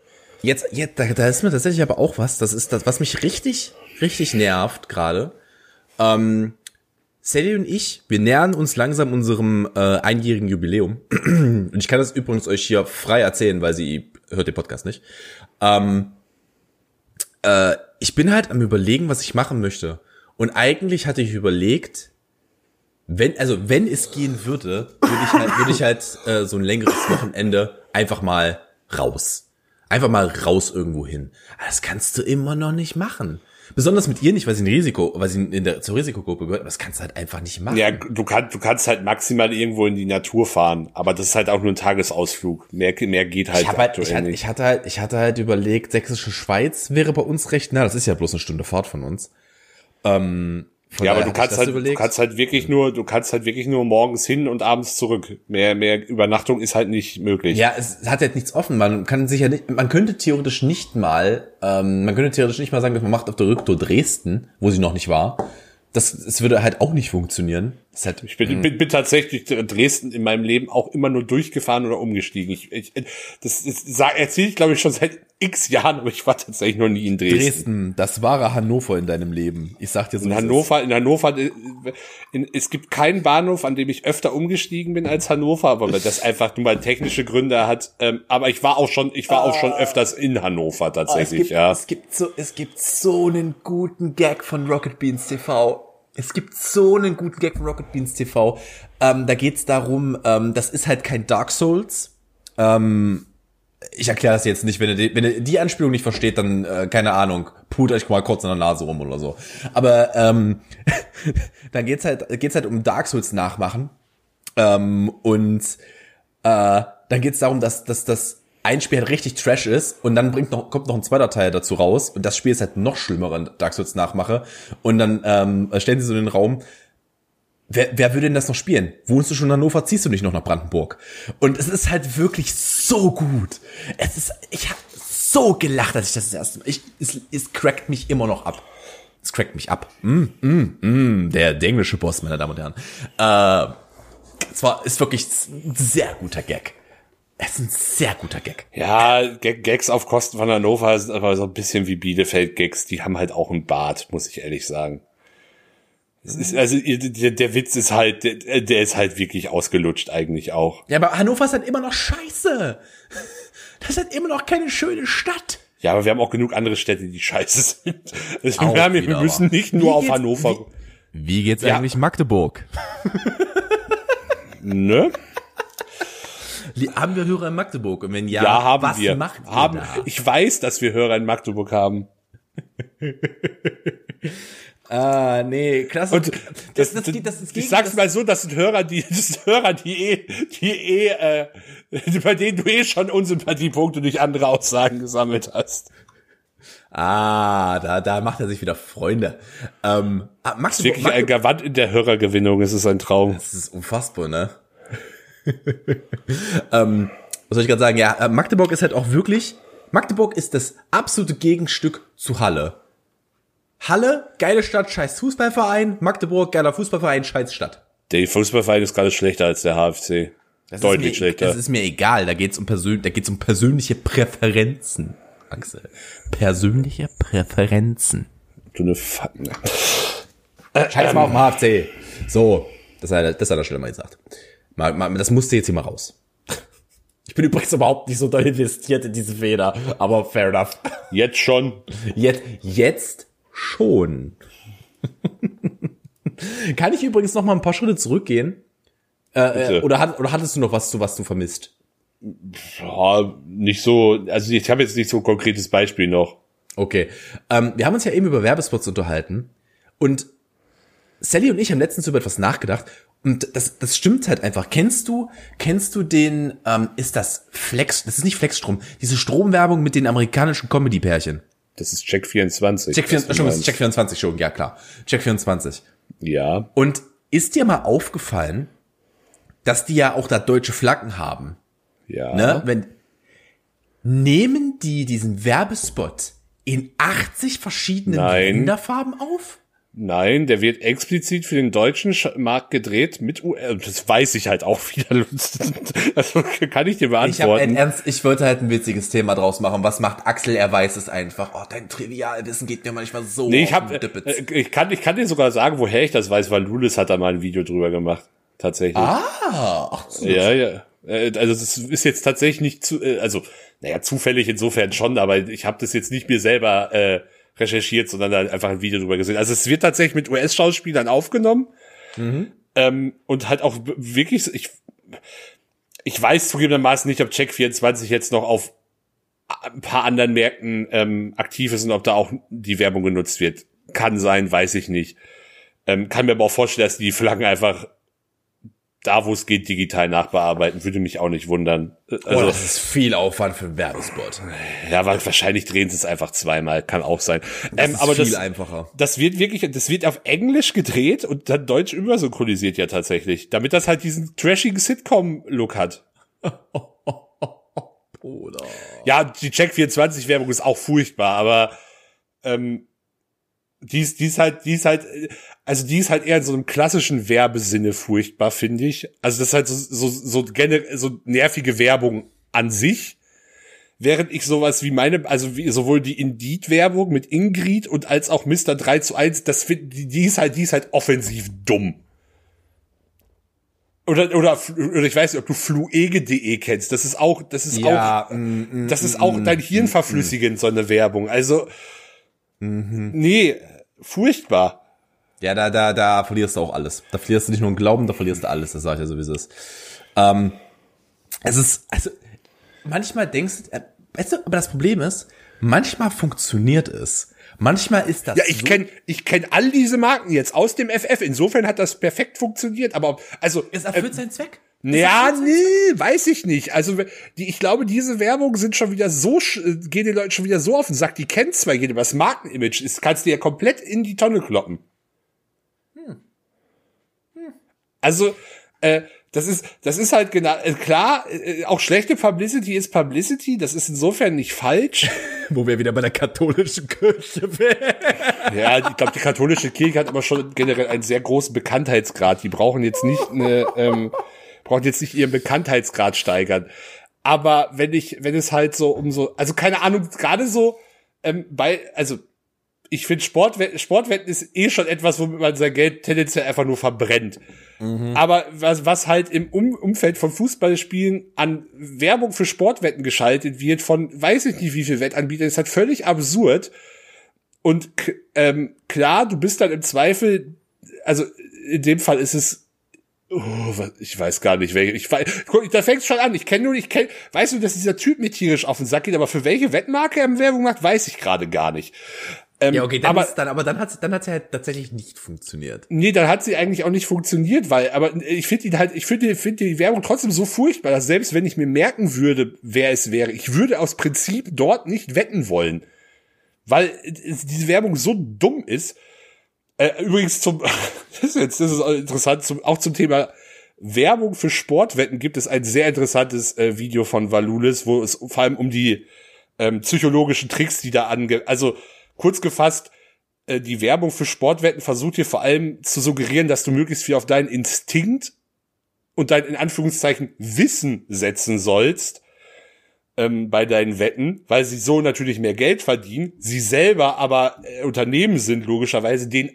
[SPEAKER 1] Jetzt, jetzt da, da ist mir tatsächlich aber auch was. Das ist das, was mich richtig, richtig nervt gerade. Ähm, Sally und ich, wir nähern uns langsam unserem äh, einjährigen Jubiläum. und ich kann das übrigens euch hier frei erzählen, weil sie hört den Podcast nicht. Ähm, äh, ich bin halt am überlegen, was ich machen möchte. Und eigentlich hatte ich überlegt, wenn, also wenn es gehen würde, würde ich halt, würde ich halt äh, so ein längeres Wochenende einfach mal raus. Einfach mal raus irgendwo hin. Das kannst du immer noch nicht machen. Besonders mit ihr nicht, weil sie ein Risiko, weil sie in der zur Risikogruppe gehört, aber das kannst du halt einfach nicht machen.
[SPEAKER 3] Ja, du kannst, du kannst halt maximal irgendwo in die Natur fahren, aber das ist halt auch nur ein Tagesausflug. Mehr, mehr geht halt,
[SPEAKER 1] ich halt ich, hatte, ich hatte halt, ich hatte halt überlegt, sächsische Schweiz wäre bei uns recht nah, das ist ja bloß eine Stunde Fahrt von uns. Ähm,
[SPEAKER 3] von ja, aber du kannst halt, du kannst halt wirklich nur, du kannst halt wirklich nur morgens hin und abends zurück. Mehr, mehr Übernachtung ist halt nicht möglich.
[SPEAKER 1] Ja, es hat halt nichts offen. Man kann sich ja nicht, man könnte theoretisch nicht mal, ähm, man könnte theoretisch nicht mal sagen, dass man macht auf der Rücktour Dresden, wo sie noch nicht war das, es würde halt auch nicht funktionieren.
[SPEAKER 3] Halt, ich bin, bin, bin tatsächlich Dresden in meinem Leben auch immer nur durchgefahren oder umgestiegen. Ich, ich, das, das erzähle ich, glaube ich, schon seit x Jahren, aber ich war tatsächlich noch nie in Dresden. Dresden,
[SPEAKER 1] das wahre Hannover in deinem Leben. Ich sag dir so.
[SPEAKER 3] In Hannover, in Hannover, in, es gibt keinen Bahnhof, an dem ich öfter umgestiegen bin als Hannover, aber das einfach nur mal technische Gründe hat. Ähm, aber ich war auch schon, ich war auch schon öfters in Hannover tatsächlich,
[SPEAKER 1] oh, es gibt,
[SPEAKER 3] ja.
[SPEAKER 1] Es gibt so, es gibt so einen guten Gag von Rocket Beans TV es gibt so einen guten Gag von Rocket Beans TV. Ähm, da geht's darum, ähm, das ist halt kein Dark Souls. Ähm, ich erkläre das jetzt nicht, wenn ihr, die, wenn ihr die Anspielung nicht versteht, dann äh, keine Ahnung, put euch mal kurz in der Nase rum oder so. Aber ähm, dann geht's halt geht's halt um Dark Souls nachmachen ähm, und äh, dann geht's darum, dass dass das ein Spiel halt richtig Trash ist und dann bringt noch, kommt noch ein zweiter Teil dazu raus und das Spiel ist halt noch schlimmer, wenn Dark Souls nachmache und dann ähm, stellen sie so in den Raum, wer, wer würde denn das noch spielen? Wohnst du schon in Hannover, ziehst du nicht noch nach Brandenburg? Und es ist halt wirklich so gut. Es ist, ich habe so gelacht, als ich das, das erste Mal, ich, es, es crackt mich immer noch ab. Es crackt mich ab. Mm, mm, mm, der, der englische Boss, meine Damen und Herren. Äh, es war, ist wirklich ein sehr guter Gag. Es ist ein sehr guter Gag.
[SPEAKER 3] Ja, Gags auf Kosten von Hannover sind aber so ein bisschen wie Bielefeld-Gags. Die haben halt auch einen Bart, muss ich ehrlich sagen. Ist, also der, der, Witz ist halt, der, der ist halt wirklich ausgelutscht eigentlich auch.
[SPEAKER 1] Ja, aber Hannover ist halt immer noch scheiße. Das ist halt immer noch keine schöne Stadt.
[SPEAKER 3] Ja, aber wir haben auch genug andere Städte, die scheiße sind. Also wir, haben, wir müssen nicht nur auf Hannover.
[SPEAKER 1] Wie, wie geht's ja. eigentlich Magdeburg?
[SPEAKER 3] ne?
[SPEAKER 1] Haben wir Hörer in Magdeburg? Und wenn ja,
[SPEAKER 3] ja haben was wir. macht ihr haben, da? Ich weiß, dass wir Hörer in Magdeburg haben.
[SPEAKER 1] Ah, nee, klasse. Und
[SPEAKER 3] das, das, das, das, ich sag's mal so, das sind Hörer, die, das sind Hörer, die eh, die eh, äh, bei denen du eh schon Unsympathiepunkte durch andere Aussagen gesammelt hast.
[SPEAKER 1] Ah, da, da macht er sich wieder Freunde. Ähm,
[SPEAKER 3] ah, Max, ist wirklich ein Gavant in der Hörergewinnung, es ist ein Traum.
[SPEAKER 1] Das ist unfassbar, ne? ähm, was soll ich gerade sagen? Ja, äh, Magdeburg ist halt auch wirklich, Magdeburg ist das absolute Gegenstück zu Halle. Halle, geile Stadt, scheiß Fußballverein. Magdeburg, geiler Fußballverein, scheiß Stadt.
[SPEAKER 3] Der Fußballverein ist gerade schlechter als der HFC. Das Deutlich
[SPEAKER 1] mir,
[SPEAKER 3] schlechter.
[SPEAKER 1] Das ist mir egal. Da geht's um persön da geht's um persönliche Präferenzen. Axel. Persönliche Präferenzen.
[SPEAKER 3] Du ne F
[SPEAKER 1] Scheiß mal auf den HFC. So, das hat er, das hat er schon mal gesagt. Mal, mal, das musste jetzt hier mal raus. Ich bin übrigens überhaupt nicht so doll investiert in diese Feder, aber fair enough.
[SPEAKER 3] Jetzt schon.
[SPEAKER 1] Jetzt, jetzt schon. Kann ich übrigens noch mal ein paar Schritte zurückgehen? Äh, äh oder, hat, oder hattest du noch was zu was du vermisst?
[SPEAKER 3] Ja, nicht so, also ich habe jetzt nicht so ein konkretes Beispiel noch.
[SPEAKER 1] Okay. Ähm, wir haben uns ja eben über Werbespots unterhalten und Sally und ich haben letztens über etwas nachgedacht und das, das stimmt halt einfach. Kennst du, kennst du den, ähm, ist das Flex, das ist nicht Flexstrom, diese Stromwerbung mit den amerikanischen Comedy-Pärchen?
[SPEAKER 3] Das ist Check 24.
[SPEAKER 1] Check, 24, schon, Check 24 schon, ja klar. Check 24.
[SPEAKER 3] Ja.
[SPEAKER 1] Und ist dir mal aufgefallen, dass die ja auch da deutsche Flaggen haben?
[SPEAKER 3] Ja.
[SPEAKER 1] Ne? Wenn, nehmen die diesen Werbespot in 80 verschiedenen Nein. Länderfarben auf?
[SPEAKER 3] Nein, der wird explizit für den deutschen Markt gedreht mit US. Das weiß ich halt auch wieder. Also kann ich dir beantworten.
[SPEAKER 1] Ich, ernst, ich wollte halt ein witziges Thema draus machen. Was macht Axel? Er weiß es einfach. Oh, dein Trivialwissen geht mir manchmal so.
[SPEAKER 3] Nee, ich, hab, äh, ich, kann, ich kann dir sogar sagen, woher ich das weiß, weil Lulis hat da mal ein Video drüber gemacht. Tatsächlich.
[SPEAKER 1] Ah, ach
[SPEAKER 3] so. Ja, ja. Äh, also das ist jetzt tatsächlich nicht zu, äh, also naja, zufällig insofern schon, aber ich habe das jetzt nicht mir selber äh, recherchiert, sondern da einfach ein Video drüber gesehen. Also es wird tatsächlich mit US-Schauspielern aufgenommen mhm. ähm, und halt auch wirklich, ich, ich weiß zugegebenermaßen nicht, ob Check24 jetzt noch auf ein paar anderen Märkten ähm, aktiv ist und ob da auch die Werbung genutzt wird. Kann sein, weiß ich nicht. Ähm, kann mir aber auch vorstellen, dass die Flaggen einfach da, wo es geht, digital nachbearbeiten, würde mich auch nicht wundern.
[SPEAKER 1] Also, oh, das ist viel Aufwand für einen Werbespot.
[SPEAKER 3] Ja, weil wahrscheinlich drehen sie es einfach zweimal, kann auch sein.
[SPEAKER 1] Das ähm, ist aber viel das, einfacher.
[SPEAKER 3] Das wird wirklich, das wird auf Englisch gedreht und dann Deutsch übersynchronisiert ja tatsächlich, damit das halt diesen trashigen Sitcom-Look hat. Oder? Ja, die Check 24 Werbung ist auch furchtbar, aber ähm, die ist, die ist halt, die ist halt, also die ist halt eher in so einem klassischen Werbesinne furchtbar, finde ich. Also das ist halt so, so, so, generell, so nervige Werbung an sich. Während ich sowas wie meine, also wie, sowohl die Indeed-Werbung mit Ingrid und als auch Mr. 3 zu 1, das find, die, die ist halt, die ist halt offensiv dumm. Oder, oder, oder ich weiß nicht, ob du fluege.de kennst. Das ist auch, das ist ja, auch, mm, mm, das ist auch mm, dein Hirn verflüssigend, so eine Werbung. Also, mhm. nee, furchtbar.
[SPEAKER 1] Ja, da, da, da verlierst du auch alles. Da verlierst du nicht nur einen Glauben, da verlierst du alles, das sag ich ja sowieso. Ähm, es ist, also, manchmal denkst du, äh, weißt du, aber das Problem ist, manchmal funktioniert es. Manchmal ist das.
[SPEAKER 3] Ja, ich so kenn, ich kenn all diese Marken jetzt aus dem FF. Insofern hat das perfekt funktioniert. Aber also
[SPEAKER 1] es erfüllt äh, seinen Zweck.
[SPEAKER 3] Ja, nee, weiß ich nicht. Also die, ich glaube, diese Werbung sind schon wieder so, äh, gehen den Leuten schon wieder so auf und sagt, die kennen zwar jeder, was Markenimage ist, kannst du ja komplett in die Tonne kloppen. Also, äh, das ist, das ist halt genau, äh, klar, äh, auch schlechte Publicity ist Publicity, das ist insofern nicht falsch.
[SPEAKER 1] Wo wir wieder bei der katholischen Kirche wären.
[SPEAKER 3] Ja, ich glaube, die katholische Kirche hat aber schon generell einen sehr großen Bekanntheitsgrad. Die brauchen jetzt nicht eine, ähm, brauchen jetzt nicht ihren Bekanntheitsgrad steigern. Aber wenn ich, wenn es halt so um so, also keine Ahnung, gerade so, ähm, bei, also ich finde Sportwetten, Sportwetten ist eh schon etwas, womit man sein Geld tendenziell einfach nur verbrennt. Mhm. Aber was, was halt im um Umfeld von Fußballspielen an Werbung für Sportwetten geschaltet wird von weiß ich nicht wie viel Wettanbietern, ist halt völlig absurd. Und ähm, klar, du bist dann im Zweifel, also in dem Fall ist es Oh, ich weiß gar nicht, welche. Ich weiß, guck, da fängt's schon an. Ich kenne nur, ich kenne, weißt du, dass dieser Typ mir tierisch auf den Sack geht, aber für welche Wettmarke er Werbung macht, weiß ich gerade gar nicht.
[SPEAKER 1] Ähm, ja, okay, dann aber, ist dann, aber dann hat dann hat's ja halt tatsächlich nicht funktioniert.
[SPEAKER 3] Nee, dann hat sie eigentlich auch nicht funktioniert, weil, aber ich finde ihn halt, ich finde find die Werbung trotzdem so furchtbar, dass selbst wenn ich mir merken würde, wer es wäre, ich würde aus Prinzip dort nicht wetten wollen. Weil diese Werbung so dumm ist. Äh, übrigens zum, das ist jetzt, das ist interessant, zum, auch zum Thema Werbung für Sportwetten gibt es ein sehr interessantes äh, Video von Valulis, wo es vor allem um die ähm, psychologischen Tricks, die da ange, also Kurz gefasst, äh, die Werbung für Sportwetten versucht hier vor allem zu suggerieren, dass du möglichst viel auf deinen Instinkt und dein in Anführungszeichen Wissen setzen sollst ähm, bei deinen Wetten, weil sie so natürlich mehr Geld verdienen, sie selber aber äh, Unternehmen sind logischerweise, denen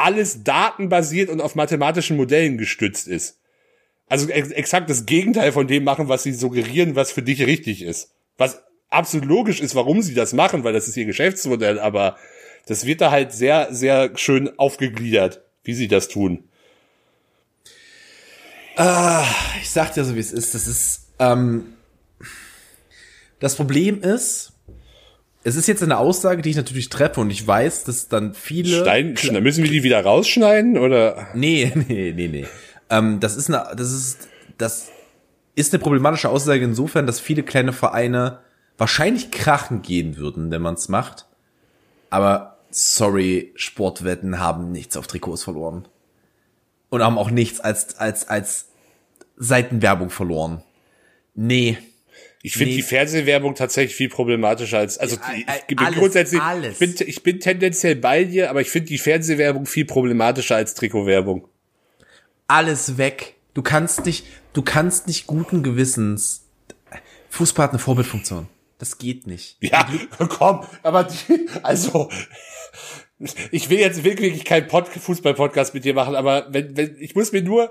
[SPEAKER 3] alles datenbasiert und auf mathematischen Modellen gestützt ist. Also ex exakt das Gegenteil von dem machen, was sie suggerieren, was für dich richtig ist. Was absolut logisch ist, warum sie das machen, weil das ist ihr Geschäftsmodell, aber das wird da halt sehr, sehr schön aufgegliedert, wie sie das tun.
[SPEAKER 1] Ah, ich sag dir so, wie es ist. Das ist, ähm, das Problem ist, es ist jetzt eine Aussage, die ich natürlich treffe und ich weiß, dass dann viele.
[SPEAKER 3] Stein, müssen wir die wieder rausschneiden oder?
[SPEAKER 1] Nee, nee, nee, nee. Ähm, das ist eine, das ist, das ist eine problematische Aussage insofern, dass viele kleine Vereine wahrscheinlich krachen gehen würden, wenn man es macht. Aber sorry, Sportwetten haben nichts auf Trikots verloren. Und haben auch nichts als, als, als Seitenwerbung verloren. Nee.
[SPEAKER 3] Ich finde nee. die Fernsehwerbung tatsächlich viel problematischer als, also ja, ich, bin alles, grundsätzlich, alles. Ich, bin, ich bin tendenziell bei dir, aber ich finde die Fernsehwerbung viel problematischer als Trikotwerbung.
[SPEAKER 1] Alles weg. Du kannst nicht, du kannst nicht guten Gewissens, Fußball hat eine Vorbildfunktion. Das geht nicht.
[SPEAKER 3] Ja, komm, aber die, also, ich will jetzt wirklich keinen Fußball-Podcast mit dir machen, aber wenn, wenn, ich muss mir nur,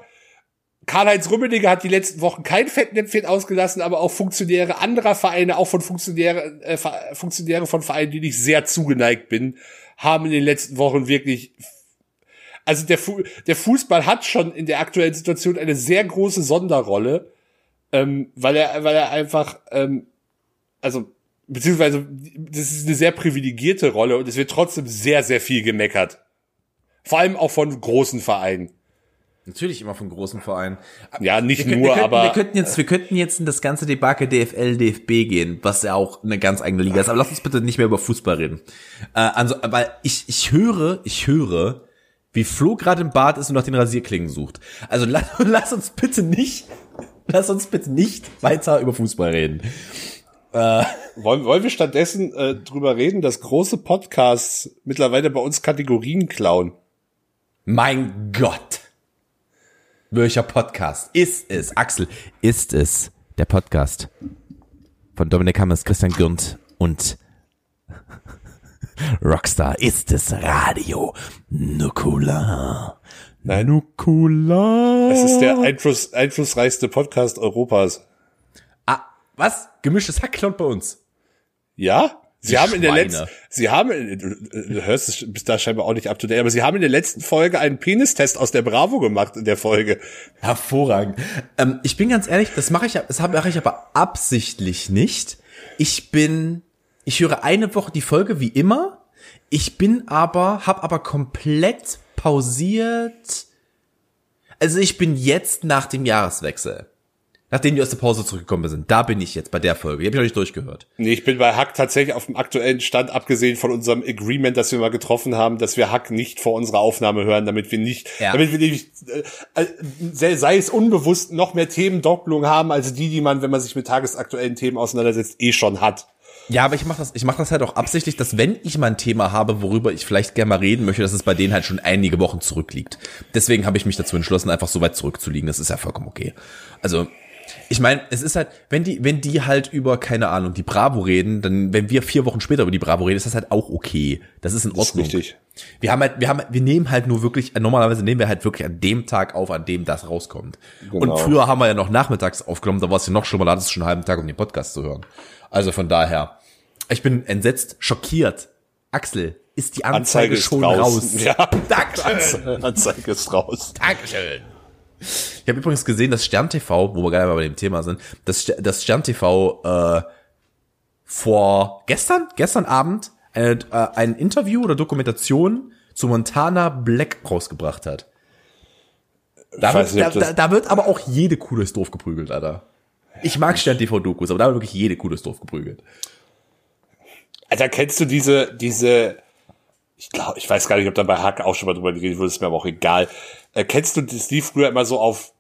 [SPEAKER 3] Karl-Heinz Rummenigge hat die letzten Wochen kein Fettnäpfchen ausgelassen, aber auch Funktionäre anderer Vereine, auch von Funktionäre, äh, Funktionäre von Vereinen, die ich sehr zugeneigt bin, haben in den letzten Wochen wirklich also der, Fu der Fußball hat schon in der aktuellen Situation eine sehr große Sonderrolle, ähm, weil er, weil er einfach, ähm, also beziehungsweise das ist eine sehr privilegierte Rolle und es wird trotzdem sehr, sehr viel gemeckert. Vor allem auch von großen Vereinen.
[SPEAKER 1] Natürlich immer von großen Vereinen.
[SPEAKER 3] Ja, nicht wir, nur, wir
[SPEAKER 1] könnten,
[SPEAKER 3] aber.
[SPEAKER 1] Wir könnten jetzt, wir könnten jetzt in das ganze Debakel DFL, DFB gehen, was ja auch eine ganz eigene Liga ist. Aber lass uns bitte nicht mehr über Fußball reden. Äh, also, weil ich, ich höre, ich höre, wie Flo gerade im Bad ist und nach den Rasierklingen sucht. Also lass, lass uns bitte nicht, lass uns bitte nicht weiter über Fußball reden.
[SPEAKER 3] Äh, wollen, wollen wir stattdessen äh, drüber reden, dass große Podcasts mittlerweile bei uns Kategorien klauen?
[SPEAKER 1] Mein Gott. Welcher Podcast ist es? Axel, ist es der Podcast von Dominik Hammers, Christian Gürnt und Rockstar? Ist es Radio Nukular?
[SPEAKER 3] Nein, Nukular. Es ist der Einfluss, einflussreichste Podcast Europas.
[SPEAKER 1] Ah, was? Gemischtes Hack bei uns.
[SPEAKER 3] Ja? Sie haben in der letzten, Sie haben, du hörst es bis da scheinbar auch nicht up to date, aber Sie haben in der letzten Folge einen Penistest aus der Bravo gemacht in der Folge.
[SPEAKER 1] Hervorragend. Ähm, ich bin ganz ehrlich, das mache ich, das mache ich aber absichtlich nicht. Ich bin, ich höre eine Woche die Folge wie immer. Ich bin aber, hab aber komplett pausiert. Also ich bin jetzt nach dem Jahreswechsel Nachdem die aus der Pause zurückgekommen sind. Da bin ich jetzt bei der Folge. Die habe ich noch nicht durchgehört.
[SPEAKER 3] Nee, ich bin bei Hack tatsächlich auf dem aktuellen Stand, abgesehen von unserem Agreement, das wir mal getroffen haben, dass wir Hack nicht vor unserer Aufnahme hören, damit wir nicht, ja. damit wir nicht, äh, äh sei es unbewusst, noch mehr Themendopplung haben, als die, die man, wenn man sich mit tagesaktuellen Themen auseinandersetzt, eh schon hat.
[SPEAKER 1] Ja, aber ich mache das, ich mache das halt auch absichtlich, dass wenn ich mal ein Thema habe, worüber ich vielleicht gerne mal reden möchte, dass es bei denen halt schon einige Wochen zurückliegt. Deswegen habe ich mich dazu entschlossen, einfach so weit zurückzuliegen. Das ist ja vollkommen okay. Also ich meine, es ist halt, wenn die, wenn die halt über, keine Ahnung, die Bravo reden, dann, wenn wir vier Wochen später über die Bravo reden, ist das halt auch okay. Das ist in Ordnung. Das ist richtig. Wir haben halt, wir haben, wir nehmen halt nur wirklich, normalerweise nehmen wir halt wirklich an dem Tag auf, an dem das rauskommt. Genau. Und früher haben wir ja noch nachmittags aufgenommen, da war es ja noch schlimmer, da hattest du schon einen halben Tag, um den Podcast zu hören. Also von daher, ich bin entsetzt, schockiert. Axel, ist die Anzeige, Anzeige schon raus? raus?
[SPEAKER 3] Ja. Dankeschön. Anzeige ist raus.
[SPEAKER 1] Dankeschön. Ich habe übrigens gesehen, dass Stern TV, wo wir gerade bei dem Thema sind, dass, dass Stern TV äh, vor gestern, gestern Abend eine, äh, ein Interview oder Dokumentation zu Montana Black rausgebracht hat. Da, wird, nicht, da, da, wird aber auch jede Kuh durchs Dorf geprügelt, Alter. Ich mag Stern TV Dokus, aber da wird wirklich jede Kuh durchs Dorf geprügelt.
[SPEAKER 3] Alter, kennst du diese, diese, ich glaube, ich weiß gar nicht, ob da bei Hack auch schon mal drüber geredet wurde, ist mir aber auch egal. Äh, kennst du, das lief früher immer so auf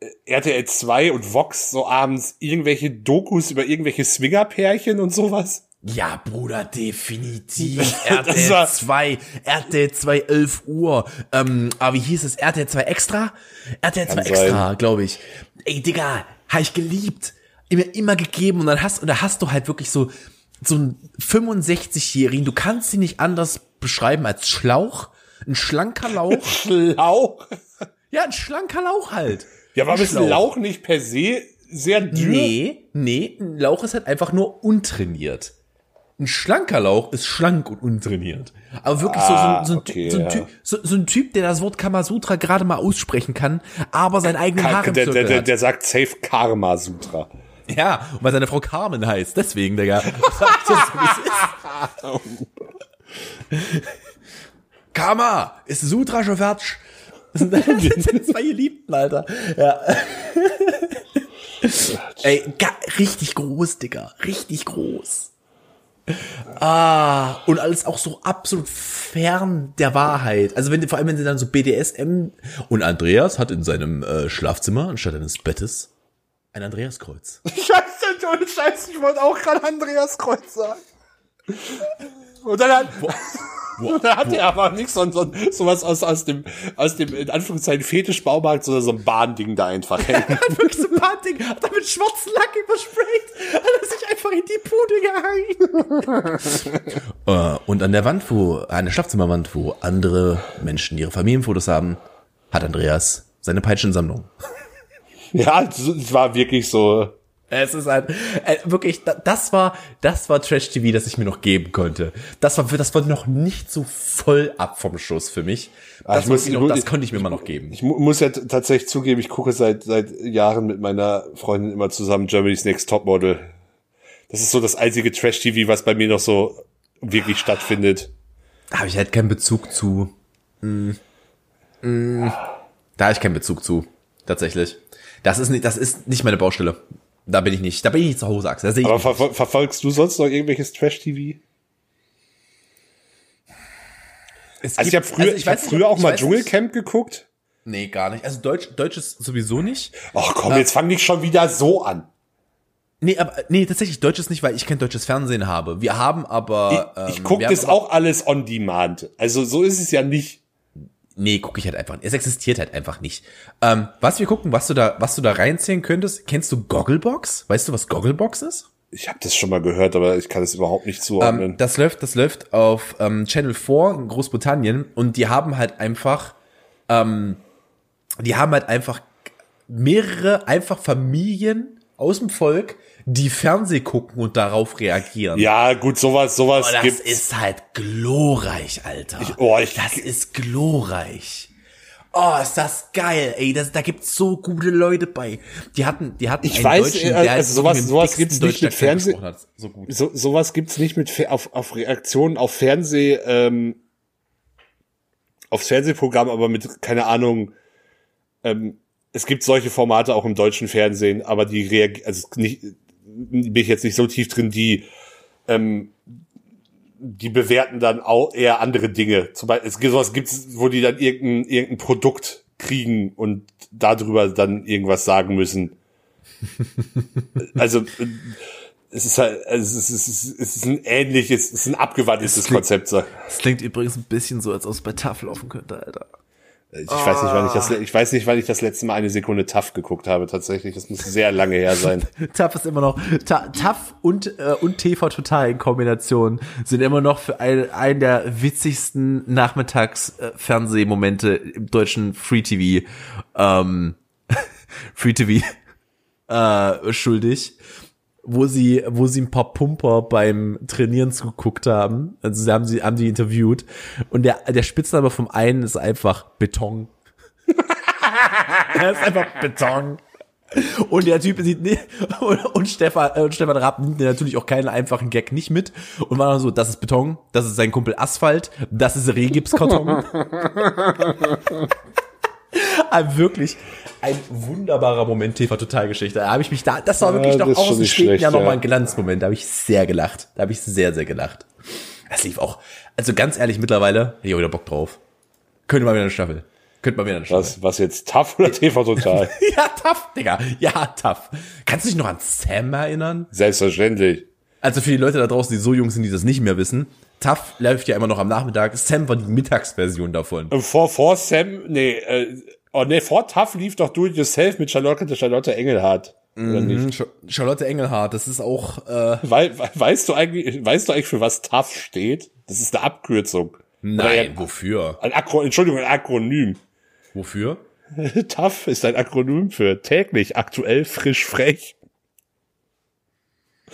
[SPEAKER 3] äh, RTL 2 und Vox so abends irgendwelche Dokus über irgendwelche Swingerpärchen und sowas?
[SPEAKER 1] Ja, Bruder, definitiv. RTL 2, RTL 2, 11 Uhr. Ähm, aber wie hieß es? RTL 2 Extra? RTL 2 Extra, glaube ich. Ey, Digga, hab ich geliebt. Immer, immer gegeben und dann hast, und da hast du halt wirklich so, so einen 65-Jährigen, du kannst ihn nicht anders beschreiben als Schlauch, ein schlanker Lauch.
[SPEAKER 3] Schlauch?
[SPEAKER 1] Ja, ein schlanker Lauch halt.
[SPEAKER 3] Ja, aber ist ein Lauch nicht per se sehr dünn?
[SPEAKER 1] Nee, nee, ein Lauch ist halt einfach nur untrainiert. Ein schlanker Lauch ist schlank und untrainiert. Aber wirklich ah, so, so, so, okay, so, ein typ, so, so, ein typ, der das Wort Kamasutra gerade mal aussprechen kann, aber sein eigenen Haaren
[SPEAKER 3] der, der, der, der sagt safe Karma Sutra.
[SPEAKER 1] Ja, und weil seine Frau Carmen heißt. Deswegen, Digga. Das so, wie es ist. Karma, ist Sutra Das sind seine zwei Geliebten, Alter. Ja. Ey, richtig groß, Digga. Richtig groß. Ah, und alles auch so absolut fern der Wahrheit. Also wenn vor allem wenn sie dann so BDSM und Andreas hat in seinem äh, Schlafzimmer anstatt eines Bettes Ein Andreaskreuz.
[SPEAKER 3] Scheiße, Scheiße, ich wollte auch gerade Andreaskreuz sagen. Und dann hat, und dann hat er aber nicht so, so, so was aus, aus dem, aus dem, in Anführungszeichen, Fetischbaumarkt, sondern so ein Bahnding da einfach hängen.
[SPEAKER 1] er hat wirklich so ein Bahnding, hat da mit schwarzen Lack übersprayt, hat er sich einfach in die Pude gehangen. uh, und an der Wand, wo, an der Schlafzimmerwand, wo andere Menschen ihre Familienfotos haben, hat Andreas seine Peitschensammlung.
[SPEAKER 3] Ja, es war wirklich so,
[SPEAKER 1] es ist ein, äh, wirklich, das war, das war Trash TV, das ich mir noch geben konnte. Das war, das war noch nicht so voll ab vom Schuss für mich.
[SPEAKER 3] Ah, das, muss, noch, das konnte ich mir mal noch geben. Ich, muss ja tatsächlich zugeben, ich gucke seit, seit Jahren mit meiner Freundin immer zusammen Germany's Next Topmodel. Das ist so das einzige Trash TV, was bei mir noch so wirklich stattfindet.
[SPEAKER 1] Da habe ich halt keinen Bezug zu. Mm. Mm. Da habe ich keinen Bezug zu. Tatsächlich. Das ist nicht, das ist nicht meine Baustelle. Da bin ich nicht, da bin ich nicht zu Hause, Axel.
[SPEAKER 3] Aber ver ver verfolgst du sonst noch irgendwelches Trash-TV? Also ich habe früher, also ich, ich hab früher auch mal Dschungelcamp geguckt.
[SPEAKER 1] Nee, gar nicht. Also Deutsch, Deutsch ist sowieso nicht.
[SPEAKER 3] Ach komm, äh, jetzt fang nicht schon wieder so an.
[SPEAKER 1] Nee, aber nee, tatsächlich Deutsch ist nicht, weil ich kein deutsches Fernsehen habe. Wir haben aber
[SPEAKER 3] Ich, ich ähm, gucke das auch alles on demand. Also so ist es ja nicht
[SPEAKER 1] nee, gucke ich halt einfach. Es existiert halt einfach nicht. Ähm, was wir gucken, was du da, was du da reinziehen könntest, kennst du Gogglebox? Weißt du, was Gogglebox ist?
[SPEAKER 3] Ich habe das schon mal gehört, aber ich kann es überhaupt nicht zuordnen.
[SPEAKER 1] Ähm, das läuft, das läuft auf ähm, Channel 4 in Großbritannien und die haben halt einfach, ähm, die haben halt einfach mehrere einfach Familien aus dem Volk, die Fernseh gucken und darauf reagieren.
[SPEAKER 3] Ja, gut, sowas, sowas
[SPEAKER 1] oh, das gibt's. ist halt glorreich, Alter. Ich, oh, ich, das ist glorreich. Oh, ist das geil, ey, das, da gibt's so gute Leute bei. Die hatten, die hatten
[SPEAKER 3] ich einen weiß, Deutschen, der also sowas, sowas gibt's nicht mit Fernseh, so, gut. so sowas gibt's nicht mit auf, auf Reaktionen auf Fernseh, ähm, aufs Fernsehprogramm, aber mit keine Ahnung. Ähm, es gibt solche Formate auch im deutschen Fernsehen, aber die reagieren, also nicht, bin ich jetzt nicht so tief drin, die ähm, die bewerten dann auch eher andere Dinge. Zum Beispiel, es gibt sowas gibt's, wo die dann irgendein, irgendein Produkt kriegen und darüber dann irgendwas sagen müssen. also es ist halt, also es ist, es ist ein ähnliches, es ist ein abgewandeltes Konzept.
[SPEAKER 1] Es klingt übrigens ein bisschen so, als ob es bei TAF laufen könnte, Alter.
[SPEAKER 3] Ich oh. weiß nicht, wann ich das, ich weiß nicht, wann ich das letzte Mal eine Sekunde TAF geguckt habe, tatsächlich. Das muss sehr lange her sein.
[SPEAKER 1] TAF ist immer noch, TAF und, äh, und TV Total in Kombination sind immer noch für ein, einen der witzigsten Nachmittags-Fernsehmomente äh, im deutschen Free TV, ähm, Free TV, äh, schuldig wo sie, wo sie ein paar Pumper beim Trainieren zugeguckt haben. Also sie haben sie, haben die interviewt. Und der, der Spitzname vom einen ist einfach Beton. er ist einfach Beton. Und der Typ sieht nicht, und, und Stefan, und Stefan Rapp nimmt natürlich auch keinen einfachen Gag nicht mit und war dann so, das ist Beton, das ist sein Kumpel Asphalt, das ist Rehgipskarton. Wirklich ein wunderbarer Moment TV Totalgeschichte. Da habe ich mich da, das war wirklich ja, noch aus dem späten Jahr nochmal ein Glanzmoment. Da habe ich sehr gelacht. Da habe ich sehr, sehr gelacht. Das lief auch. Also ganz ehrlich, mittlerweile, ich habe wieder Bock drauf. Könnte mal wieder eine Staffel. Könnte mal wieder eine Staffel.
[SPEAKER 3] Was, was jetzt tough oder TV Total?
[SPEAKER 1] ja, tough, Digga. Ja, tough. Kannst du dich noch an Sam erinnern?
[SPEAKER 3] Selbstverständlich.
[SPEAKER 1] Also für die Leute da draußen, die so jung sind, die das nicht mehr wissen, Tough läuft ja immer noch am Nachmittag. Sam war die Mittagsversion davon.
[SPEAKER 3] Vor, vor Sam, nee, äh, oh nee, vor Tough lief doch Do It Yourself mit Charlotte, Charlotte Engelhardt. Oder
[SPEAKER 1] mhm, nicht? Charlotte Engelhardt, das ist auch,
[SPEAKER 3] äh Wei weißt du eigentlich, weißt du eigentlich, für was Tough steht? Das ist eine Abkürzung.
[SPEAKER 1] Nein, ein, wofür?
[SPEAKER 3] Ein Akro Entschuldigung, ein Akronym.
[SPEAKER 1] Wofür?
[SPEAKER 3] Tough ist ein Akronym für täglich, aktuell, frisch, frech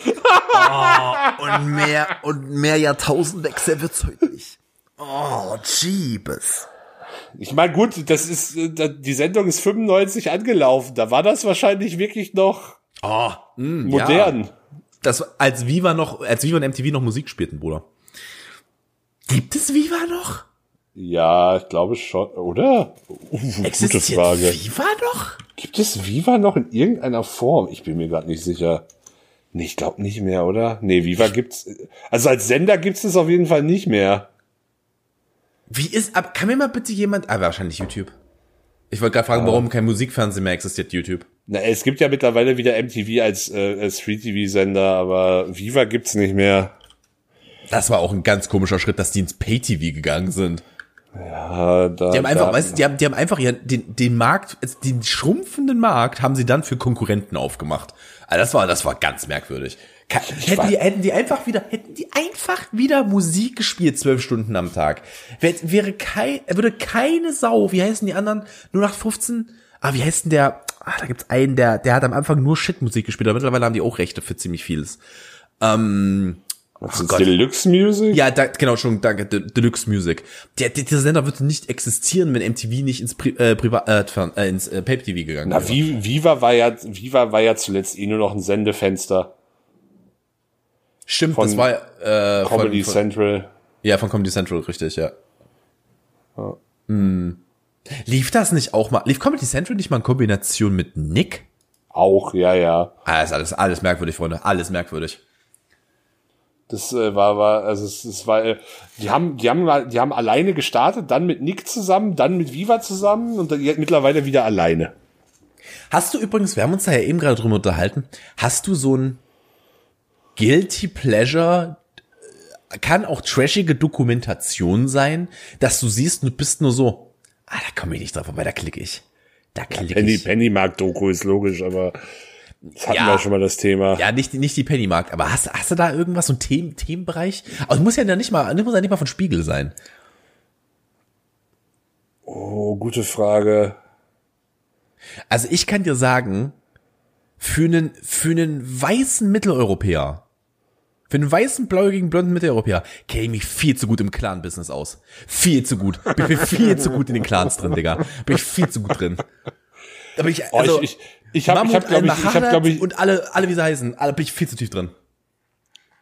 [SPEAKER 1] oh, und mehr, und mehr Jahrtausendwechsel wird's heute nicht. Oh, Jeebes.
[SPEAKER 3] Ich meine, gut, das ist, äh, die Sendung ist 95 angelaufen. Da war das wahrscheinlich wirklich noch
[SPEAKER 1] oh, mh,
[SPEAKER 3] modern.
[SPEAKER 1] Ja. Das, als Viva noch, als Viva und MTV noch Musik spielten, Bruder. Gibt es Viva noch?
[SPEAKER 3] Ja, ich glaube schon, oder?
[SPEAKER 1] Uh, Existiert gute Frage. Viva noch?
[SPEAKER 3] Gibt es Viva noch in irgendeiner Form? Ich bin mir gerade nicht sicher. Nee, ich glaube nicht mehr, oder? Nee, Viva gibt's. Also als Sender gibt's es auf jeden Fall nicht mehr.
[SPEAKER 1] Wie ist, ab, kann mir mal bitte jemand, ah, wahrscheinlich YouTube. Ich wollte gerade fragen, warum kein Musikfernsehen mehr existiert, YouTube.
[SPEAKER 3] Na, es gibt ja mittlerweile wieder MTV als, äh, als Free-TV-Sender, aber Viva gibt's nicht mehr.
[SPEAKER 1] Das war auch ein ganz komischer Schritt, dass die ins Pay-TV gegangen sind.
[SPEAKER 3] Ja, da,
[SPEAKER 1] die haben einfach,
[SPEAKER 3] da,
[SPEAKER 1] weißt du, die haben, die haben einfach ihren, den, den Markt, also den schrumpfenden Markt haben sie dann für Konkurrenten aufgemacht. Also das war, das war ganz merkwürdig. Hätten die, hätten die einfach wieder, hätten die einfach wieder Musik gespielt, zwölf Stunden am Tag. Wäre, wäre kein, würde keine Sau, wie heißen die anderen, nur nach 15, ah, wie heißt denn der, ah, da gibt's einen, der, der hat am Anfang nur Shit-Musik gespielt, aber mittlerweile haben die auch Rechte für ziemlich vieles. Ähm,
[SPEAKER 3] was ist Deluxe Music?
[SPEAKER 1] Ja, da, genau, schon, danke, De Deluxe Music. Der, der, dieser Sender würde nicht existieren, wenn MTV nicht ins Pri äh, Privat, äh, äh, ins äh, Pay TV gegangen
[SPEAKER 3] wäre. Na, Viva war ja, Viva war ja zuletzt eh nur noch ein Sendefenster.
[SPEAKER 1] Stimmt, von das war
[SPEAKER 3] äh, Comedy von, von, Central.
[SPEAKER 1] Ja, von Comedy Central, richtig, ja. ja. Hm. Lief das nicht auch mal? Lief Comedy Central nicht mal in Kombination mit Nick?
[SPEAKER 3] Auch, ja, ja.
[SPEAKER 1] Ah, ist alles, alles merkwürdig, Freunde. Alles merkwürdig.
[SPEAKER 3] Das äh, war, war, also es, es war, äh, die haben, die haben, die haben alleine gestartet, dann mit Nick zusammen, dann mit Viva zusammen und dann, mittlerweile wieder alleine.
[SPEAKER 1] Hast du übrigens, wir haben uns da ja eben gerade drüber unterhalten, hast du so ein Guilty Pleasure, kann auch trashige Dokumentation sein, dass du siehst, du bist nur so, ah, da komme ich nicht drauf, aber da klicke ich. Da klicke
[SPEAKER 3] ja, Penny, ich. Penny mag Doku, ist logisch, aber das hatten ja, wir schon mal das Thema.
[SPEAKER 1] Ja, nicht, nicht die Pennymarkt, aber hast, hast du da irgendwas, so ein Themen, Themenbereich? Aber es muss ja nicht mal, muss ja nicht mal von Spiegel sein.
[SPEAKER 3] Oh, gute Frage.
[SPEAKER 1] Also ich kann dir sagen, für einen, für einen weißen Mitteleuropäer, für einen weißen, blauäugigen, blonden Mitteleuropäer kenne ich mich viel zu gut im Clan-Business aus. Viel zu gut. Bin viel zu gut in den Clans drin, Digga. Bin ich viel zu gut drin. Aber ich, also, oh, ich, ich,
[SPEAKER 3] ich habe, ich habe, glaube ich, ich habe, glaube ich,
[SPEAKER 1] und alle, alle wie sie heißen, alle bin ich viel zu tief drin.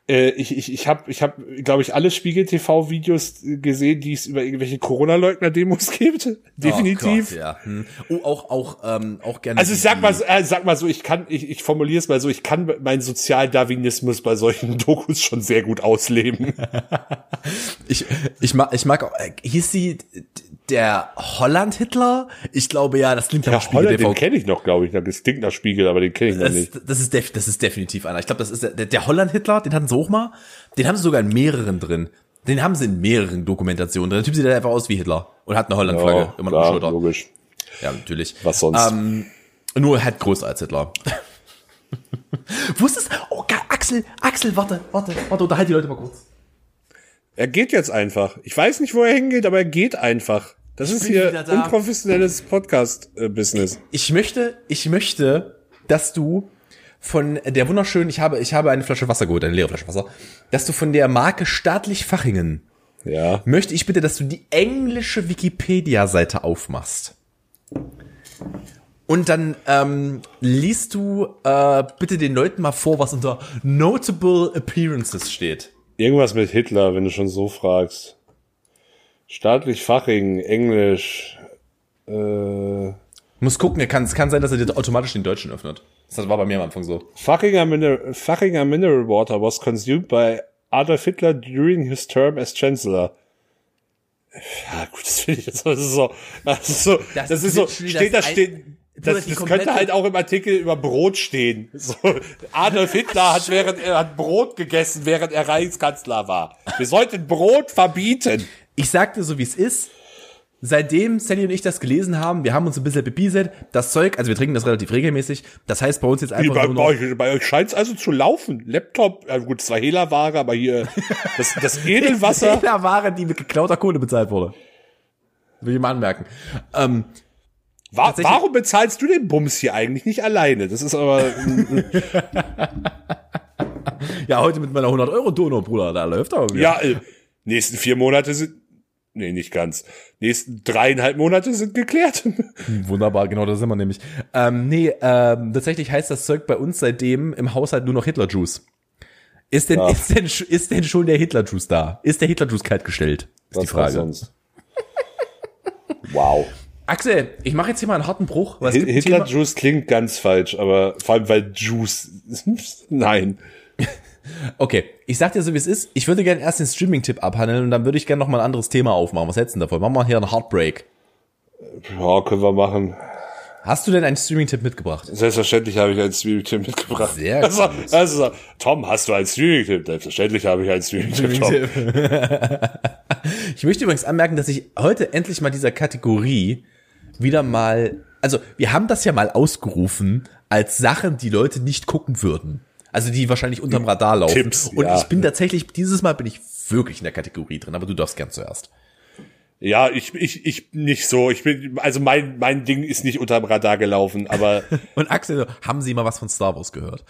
[SPEAKER 3] Äh, ich, ich, ich habe, ich habe, glaube ich, alle Spiegel TV Videos gesehen, die es über irgendwelche Corona-Leugner-Demos gibt. Definitiv.
[SPEAKER 1] Oh, Gott, ja. Hm. oh auch, auch, ähm, auch gerne.
[SPEAKER 3] Also ich sag mal, äh, sag mal so, ich kann, ich, ich formuliere es mal so, ich kann meinen Sozialdarwinismus bei solchen Dokus schon sehr gut ausleben.
[SPEAKER 1] ich, ich mag, ich mag auch, äh, hieß sie der Holland-Hitler? Ich glaube ja, das klingt
[SPEAKER 3] nach Spiegel. Holland, den kenne ich noch, glaube ich. Das klingt nach Spiegel, aber den kenne ich noch
[SPEAKER 1] das,
[SPEAKER 3] nicht.
[SPEAKER 1] Das ist, def das ist definitiv einer. Ich glaube, das ist der, der Holland-Hitler, den hatten sie auch mal. Den haben sie sogar in mehreren drin. Den haben sie in mehreren Dokumentationen drin. Der Typ sieht einfach aus wie Hitler und hat eine Holland-Flagge ja, immer noch Schulter.
[SPEAKER 3] logisch.
[SPEAKER 1] Ja, natürlich.
[SPEAKER 3] Was sonst?
[SPEAKER 1] Ähm, nur halt größer als Hitler. Wusstest Oh, Axel, Axel, warte, warte, warte, unterhalte die Leute mal kurz.
[SPEAKER 3] Er geht jetzt einfach. Ich weiß nicht, wo er hingeht, aber er geht einfach. Das ich ist hier unprofessionelles Podcast-Business.
[SPEAKER 1] Ich möchte, ich möchte, dass du von der wunderschönen, ich habe, ich habe eine Flasche Wasser geholt, eine leere Flasche Wasser, dass du von der Marke Staatlich Fachingen
[SPEAKER 3] ja.
[SPEAKER 1] möchte ich bitte, dass du die englische Wikipedia-Seite aufmachst. Und dann ähm, liest du äh, bitte den Leuten mal vor, was unter Notable Appearances steht.
[SPEAKER 3] Irgendwas mit Hitler, wenn du schon so fragst. Staatlich Faching, Englisch. Äh,
[SPEAKER 1] Muss gucken, kann, es kann sein, dass er dir automatisch den Deutschen öffnet. Das war bei mir am Anfang so.
[SPEAKER 3] Fachinger Mineral, Fachinger Mineral Water was consumed by Adolf Hitler during his term as Chancellor. Ja, gut, das finde ich jetzt das ist so, das ist so, das, das ist so, steht da steht, das, das könnte halt auch im Artikel über Brot stehen. So, Adolf Hitler hat während er hat Brot gegessen, während er Reichskanzler war. Wir sollten Brot verbieten.
[SPEAKER 1] Ich sagte so, wie es ist seitdem Sally und ich das gelesen haben, wir haben uns ein bisschen bepieselt, das Zeug, also wir trinken das relativ regelmäßig, das heißt bei uns jetzt einfach
[SPEAKER 3] bei,
[SPEAKER 1] nur
[SPEAKER 3] noch, bei, bei euch scheint es also zu laufen. Laptop, ja gut, zwar Hehlerware, aber hier das, das Edelwasser.
[SPEAKER 1] Hehlerware, die mit geklauter Kohle bezahlt wurde. Will ich mal anmerken. Ähm,
[SPEAKER 3] War, warum bezahlst du den Bums hier eigentlich nicht alleine? Das ist aber...
[SPEAKER 1] ja, heute mit meiner 100 Euro Donau, Bruder, da läuft
[SPEAKER 3] aber wieder. Ja, äh, nächsten vier Monate sind Nee, nicht ganz. Nächsten dreieinhalb Monate sind geklärt.
[SPEAKER 1] Wunderbar, genau, da sind wir nämlich. Ähm, nee, ähm, tatsächlich heißt das Zeug bei uns seitdem im Haushalt nur noch Hitler-Juice. Ist denn, ja. ist denn, ist denn schon der Hitler-Juice da? Ist der Hitler-Juice kaltgestellt? Ist Was die Frage. Sonst?
[SPEAKER 3] wow.
[SPEAKER 1] Axel, ich mache jetzt hier mal einen harten Bruch.
[SPEAKER 3] Hitler-Juice klingt ganz falsch, aber vor allem weil Juice. Nein.
[SPEAKER 1] Okay, ich sag dir so, wie es ist. Ich würde gerne erst den Streaming-Tipp abhandeln und dann würde ich gerne noch mal ein anderes Thema aufmachen. Was hältst du davon? Machen wir hier einen Heartbreak.
[SPEAKER 3] Ja, können wir machen.
[SPEAKER 1] Hast du denn einen Streaming-Tipp mitgebracht?
[SPEAKER 3] Selbstverständlich habe ich einen Streaming-Tipp mitgebracht.
[SPEAKER 1] Sehr also,
[SPEAKER 3] gut. Also, Tom, hast du einen Streaming-Tipp? Selbstverständlich habe ich einen Streaming-Tipp, Streaming
[SPEAKER 1] ich möchte übrigens anmerken, dass ich heute endlich mal dieser Kategorie wieder mal, also wir haben das ja mal ausgerufen als Sachen, die Leute nicht gucken würden. Also die wahrscheinlich unterm Radar laufen. Tipps, Und ja. ich bin tatsächlich, dieses Mal bin ich wirklich in der Kategorie drin, aber du darfst gern zuerst.
[SPEAKER 3] Ja, ich, ich, ich nicht so. Ich bin, also mein, mein Ding ist nicht unterm Radar gelaufen, aber.
[SPEAKER 1] Und Axel, haben Sie mal was von Star Wars gehört?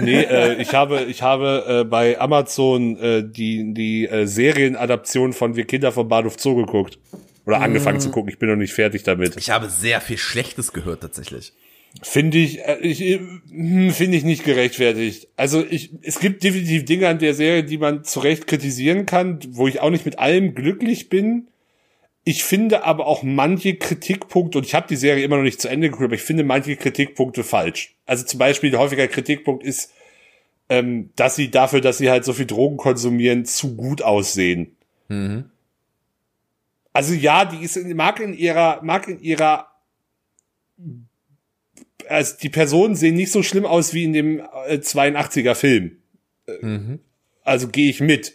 [SPEAKER 3] nee, äh, ich habe, ich habe äh, bei Amazon äh, die, die äh, Serienadaption von Wir Kinder vom Bahnhof Zoo geguckt. Oder angefangen mm. zu gucken. Ich bin noch nicht fertig damit.
[SPEAKER 1] Ich habe sehr viel Schlechtes gehört, tatsächlich.
[SPEAKER 3] Finde ich, äh, ich hm, finde ich nicht gerechtfertigt. Also ich, es gibt definitiv Dinge an der Serie, die man zu Recht kritisieren kann, wo ich auch nicht mit allem glücklich bin. Ich finde aber auch manche Kritikpunkte, und ich habe die Serie immer noch nicht zu Ende geguckt, aber ich finde manche Kritikpunkte falsch. Also zum Beispiel der häufige Kritikpunkt ist, ähm, dass sie dafür, dass sie halt so viel Drogen konsumieren, zu gut aussehen. Mhm. Also ja, die ist mag in ihrer mag in ihrer also die Personen sehen nicht so schlimm aus wie in dem äh, 82er Film. Mhm. Also gehe ich mit.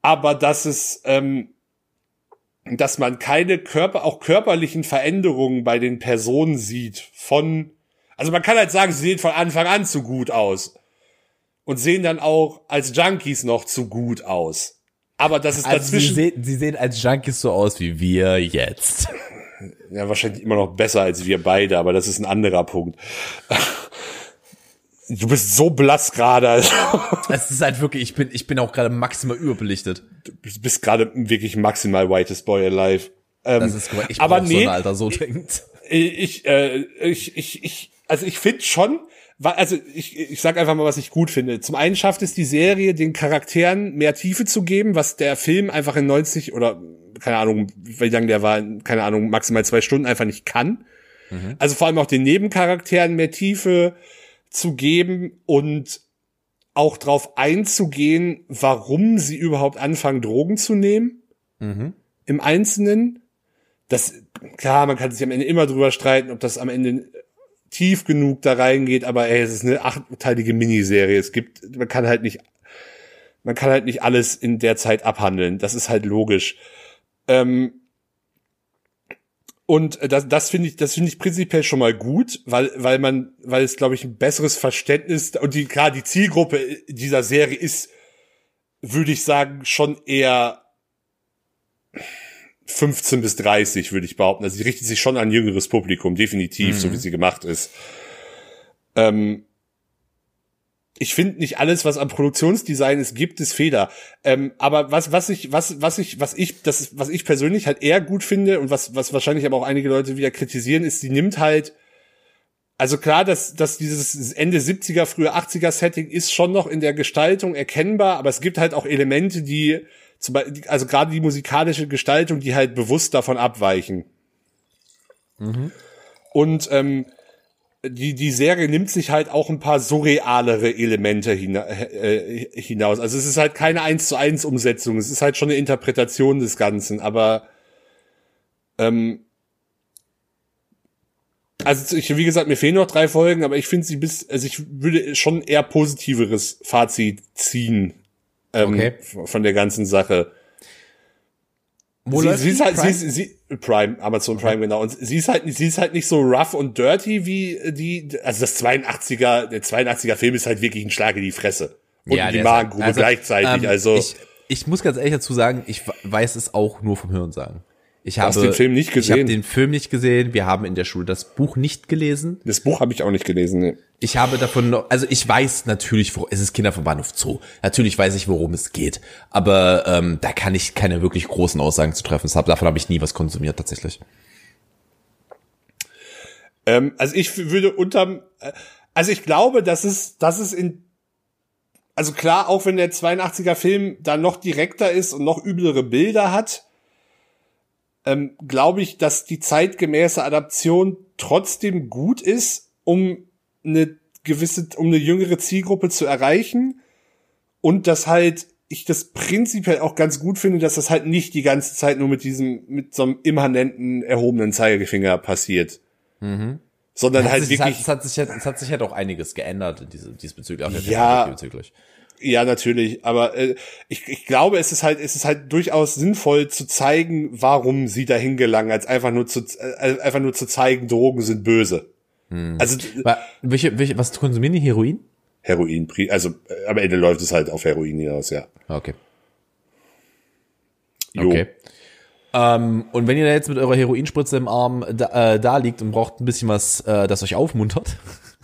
[SPEAKER 3] Aber dass es ähm, dass man keine Körper, auch körperlichen Veränderungen bei den Personen sieht von, also man kann halt sagen, sie sehen von Anfang an zu gut aus. Und sehen dann auch als Junkies noch zu gut aus. Aber das ist
[SPEAKER 1] also
[SPEAKER 3] dazwischen.
[SPEAKER 1] Sie sehen, sie sehen als Junkies so aus wie wir jetzt.
[SPEAKER 3] Ja, wahrscheinlich immer noch besser als wir beide, aber das ist ein anderer Punkt. Du bist so blass gerade. Also.
[SPEAKER 1] Es ist halt wirklich, ich bin, ich bin auch gerade maximal überbelichtet.
[SPEAKER 3] Du bist gerade wirklich maximal whitest boy alive.
[SPEAKER 1] Ähm, das ist korrekt. Ich aber nee, so ein Alter, so denkt.
[SPEAKER 3] Ich, äh, ich, ich, ich, also ich finde schon, also ich, ich sag einfach mal, was ich gut finde. Zum einen schafft es die Serie, den Charakteren mehr Tiefe zu geben, was der Film einfach in 90 oder keine Ahnung, wie lang der war, keine Ahnung, maximal zwei Stunden einfach nicht kann. Mhm. Also vor allem auch den Nebencharakteren mehr Tiefe zu geben und auch drauf einzugehen, warum sie überhaupt anfangen, Drogen zu nehmen. Mhm. Im Einzelnen. Das, klar, man kann sich am Ende immer drüber streiten, ob das am Ende tief genug da reingeht, aber ey, es ist eine achtteilige Miniserie. Es gibt, man kann halt nicht, man kann halt nicht alles in der Zeit abhandeln. Das ist halt logisch. Ähm, und das, das finde ich, das finde ich prinzipiell schon mal gut, weil, weil man, weil es, glaube ich, ein besseres Verständnis und die, klar, die Zielgruppe dieser Serie ist, würde ich sagen, schon eher 15 bis 30, würde ich behaupten. Also sie richtet sich schon an jüngeres Publikum, definitiv, mhm. so wie sie gemacht ist. Ähm, ich finde nicht alles, was am Produktionsdesign ist, gibt es Fehler. Ähm, aber was, was ich, was, was ich, was ich, das, was ich persönlich halt eher gut finde und was, was wahrscheinlich aber auch einige Leute wieder kritisieren, ist, sie nimmt halt, also klar, dass, dass dieses Ende 70er, frühe 80er Setting ist schon noch in der Gestaltung erkennbar, aber es gibt halt auch Elemente, die, zum Beispiel, also gerade die musikalische Gestaltung, die halt bewusst davon abweichen. Mhm. Und ähm, die, die Serie nimmt sich halt auch ein paar surrealere Elemente hina äh, hinaus. Also es ist halt keine eins zu eins Umsetzung, es ist halt schon eine Interpretation des Ganzen, aber ähm, also ich, wie gesagt, mir fehlen noch drei Folgen, aber ich finde sie bis, also ich würde schon eher positiveres Fazit ziehen ähm, okay. von der ganzen Sache. Wo sie, sie ist halt, Prime? Sie, sie, Prime, Amazon Prime, okay. genau. Und sie ist halt, sie ist halt nicht so rough und dirty wie die, also das 82er, der 82er Film ist halt wirklich ein Schlag in die Fresse. Und ja, die Magengrube also, gleichzeitig, ähm, also.
[SPEAKER 1] Ich, ich muss ganz ehrlich dazu sagen, ich weiß es auch nur vom Hören sagen. Ich habe
[SPEAKER 3] den Film nicht gesehen.
[SPEAKER 1] Ich habe den Film nicht gesehen. Wir haben in der Schule das Buch nicht gelesen.
[SPEAKER 3] Das Buch habe ich auch nicht gelesen. Nee.
[SPEAKER 1] Ich habe davon noch, also ich weiß natürlich, wo, es ist Kinder vom Bahnhof Zoo. Natürlich weiß ich, worum es geht. Aber ähm, da kann ich keine wirklich großen Aussagen zu treffen. Davon habe ich nie was konsumiert tatsächlich.
[SPEAKER 3] Ähm, also ich würde unterm, äh, also ich glaube, dass es, dass es in also klar, auch wenn der 82er Film da noch direkter ist und noch üblere Bilder hat, ähm, glaube ich, dass die zeitgemäße Adaption trotzdem gut ist, um eine gewisse, um eine jüngere Zielgruppe zu erreichen und dass halt ich das prinzipiell auch ganz gut finde, dass das halt nicht die ganze Zeit nur mit diesem, mit so einem immanenten erhobenen Zeigefinger passiert. Mhm. Sondern halt
[SPEAKER 1] sich,
[SPEAKER 3] wirklich.
[SPEAKER 1] Es hat, es, hat sich, es hat sich halt auch einiges geändert diese, diesbezüglich.
[SPEAKER 3] Ja, diesbezüglich. Ja, natürlich. Aber äh, ich, ich glaube, es ist halt, es ist halt durchaus sinnvoll zu zeigen, warum sie dahin gelangen, als einfach nur zu, äh, einfach nur zu zeigen, Drogen sind böse.
[SPEAKER 1] Hm. Also welche, welche, was konsumieren die Heroin?
[SPEAKER 3] Heroin, also äh, am Ende läuft es halt auf Heroin hinaus, ja.
[SPEAKER 1] Okay. Jo. Okay. Ähm, und wenn ihr da jetzt mit eurer Heroinspritze im Arm da, äh, da liegt und braucht ein bisschen was, äh, das euch aufmuntert,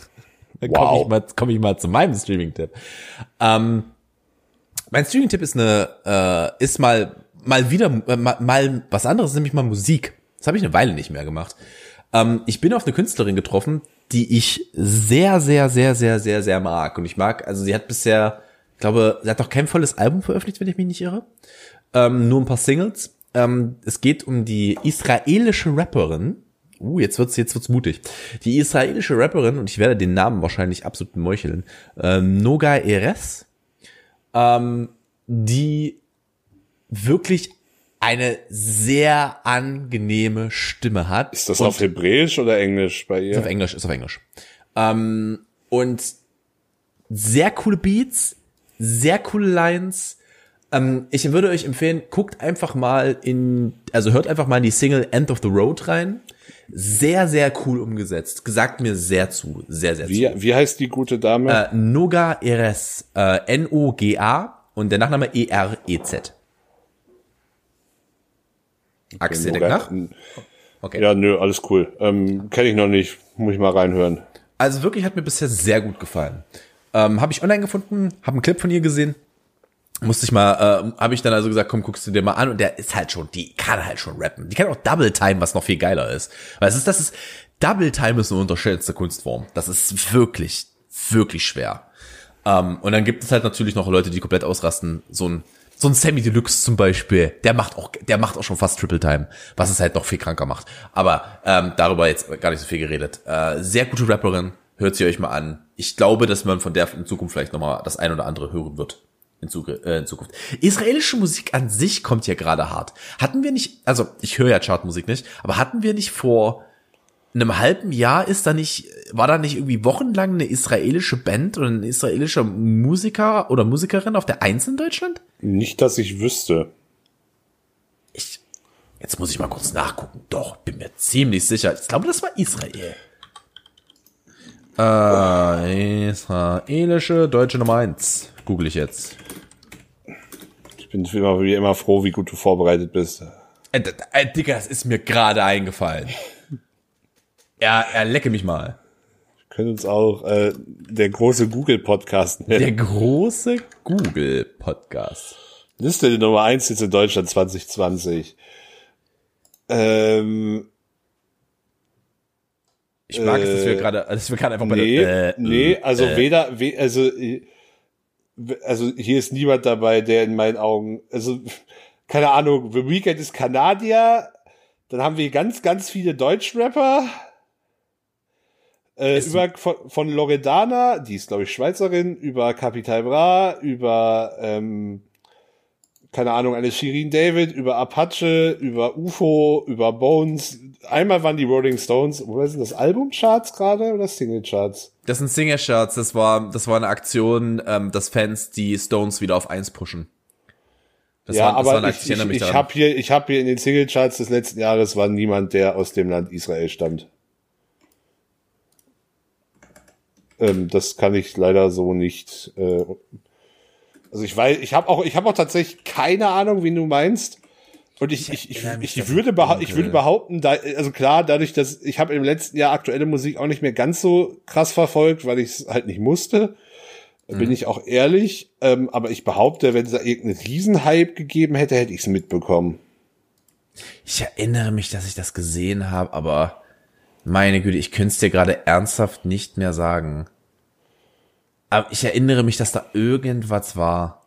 [SPEAKER 1] dann wow. komme ich, mal, komm ich mal zu meinem Streaming-Tipp. Ähm, mein Streaming-Tipp ist eine, äh, ist mal mal wieder äh, mal, mal was anderes, nämlich mal Musik. Das habe ich eine Weile nicht mehr gemacht. Ähm, ich bin auf eine Künstlerin getroffen, die ich sehr, sehr, sehr, sehr, sehr, sehr mag. Und ich mag, also sie hat bisher, ich glaube, sie hat noch kein volles Album veröffentlicht, wenn ich mich nicht irre. Ähm, nur ein paar Singles. Ähm, es geht um die israelische Rapperin. Uh, jetzt wird's, jetzt wird's mutig. Die israelische Rapperin, und ich werde den Namen wahrscheinlich absolut meucheln, äh, Noga Eres, ähm, die wirklich eine sehr angenehme Stimme hat.
[SPEAKER 3] Ist das auf Hebräisch oder Englisch bei ihr?
[SPEAKER 1] Ist auf Englisch, ist auf Englisch. Ähm, und sehr coole Beats, sehr coole Lines. Ähm, ich würde euch empfehlen, guckt einfach mal in, also hört einfach mal in die Single End of the Road rein. Sehr, sehr cool umgesetzt. Gesagt mir sehr zu. Sehr, sehr
[SPEAKER 3] wie, zu. Wie heißt die gute Dame?
[SPEAKER 1] Äh, Noga Eres. Äh, N-O-G-A und der Nachname E-R-E-Z.
[SPEAKER 3] Axel, denk nach. Okay. Ja, nö, alles cool. Ähm, Kenne ich noch nicht. Muss ich mal reinhören.
[SPEAKER 1] Also wirklich hat mir bisher sehr gut gefallen. Ähm, habe ich online gefunden, habe einen Clip von ihr gesehen. Musste ich mal, äh, habe ich dann also gesagt, komm, guckst du dir mal an und der ist halt schon, die kann halt schon rappen. Die kann auch Double Time, was noch viel geiler ist. Weil es ist, das ist, Double Time ist eine unterschätzte Kunstform. Das ist wirklich, wirklich schwer. Ähm, und dann gibt es halt natürlich noch Leute, die komplett ausrasten. So ein so ein Sammy Deluxe zum Beispiel, der macht auch, der macht auch schon fast Triple Time, was es halt noch viel kranker macht. Aber ähm, darüber jetzt gar nicht so viel geredet. Äh, sehr gute Rapperin, hört sie euch mal an. Ich glaube, dass man von der in Zukunft vielleicht nochmal das ein oder andere hören wird. In, Zug äh, in Zukunft. Israelische Musik an sich kommt ja gerade hart. Hatten wir nicht, also ich höre ja Chartmusik nicht, aber hatten wir nicht vor einem halben Jahr ist da nicht, war da nicht irgendwie wochenlang eine israelische Band oder ein israelischer Musiker oder Musikerin auf der Eins in Deutschland?
[SPEAKER 3] Nicht, dass ich wüsste.
[SPEAKER 1] Ich, jetzt muss ich mal kurz nachgucken. Doch, bin mir ziemlich sicher. Ich glaube, das war Israel. Äh, israelische deutsche Nummer eins. Google ich jetzt.
[SPEAKER 3] Ich bin immer, wie immer froh, wie gut du vorbereitet bist.
[SPEAKER 1] Äh, äh, Digga, das ist mir gerade eingefallen. Ja, er lecke mich mal.
[SPEAKER 3] Können uns auch äh, der große Google-Podcast
[SPEAKER 1] nennen. Der große Google-Podcast.
[SPEAKER 3] Liste die Nummer eins jetzt in Deutschland 2020. Ähm,
[SPEAKER 1] ich mag äh, es, dass wir äh, gerade, dass wir gerade einfach
[SPEAKER 3] bei nee, der, äh, nee, also äh, weder, we, also, also hier ist niemand dabei, der in meinen Augen, also keine Ahnung, The Weekend ist Kanadier, dann haben wir ganz, ganz viele Deutschrapper. Äh, über von, von Loredana, die ist glaube ich Schweizerin, über Capital Bra, über ähm, keine Ahnung, eine Shirin David, über Apache, über UFO, über Bones. Einmal waren die Rolling Stones, wo sind das Albumcharts gerade oder Singlecharts?
[SPEAKER 1] Das sind Singlecharts, das war das war eine Aktion, ähm, dass Fans die Stones wieder auf eins pushen.
[SPEAKER 3] Das ja, war, aber ich, ich, ich, ich habe hier, ich habe hier in den Singlecharts des letzten Jahres war niemand, der aus dem Land Israel stammt. Ähm, das kann ich leider so nicht. Äh, also ich weiß, ich habe auch, ich habe auch tatsächlich keine Ahnung, wie du meinst. Und ich, ich, ich, ich, ich würde, beha ich würde behaupten, da, also klar, dadurch, dass ich habe im letzten Jahr aktuelle Musik auch nicht mehr ganz so krass verfolgt, weil ich es halt nicht musste, mhm. bin ich auch ehrlich. Ähm, aber ich behaupte, wenn es da irgendeinen Riesenhype gegeben hätte, hätte ich es mitbekommen.
[SPEAKER 1] Ich erinnere mich, dass ich das gesehen habe, aber meine Güte, ich könnte es dir gerade ernsthaft nicht mehr sagen. Aber ich erinnere mich, dass da irgendwas war.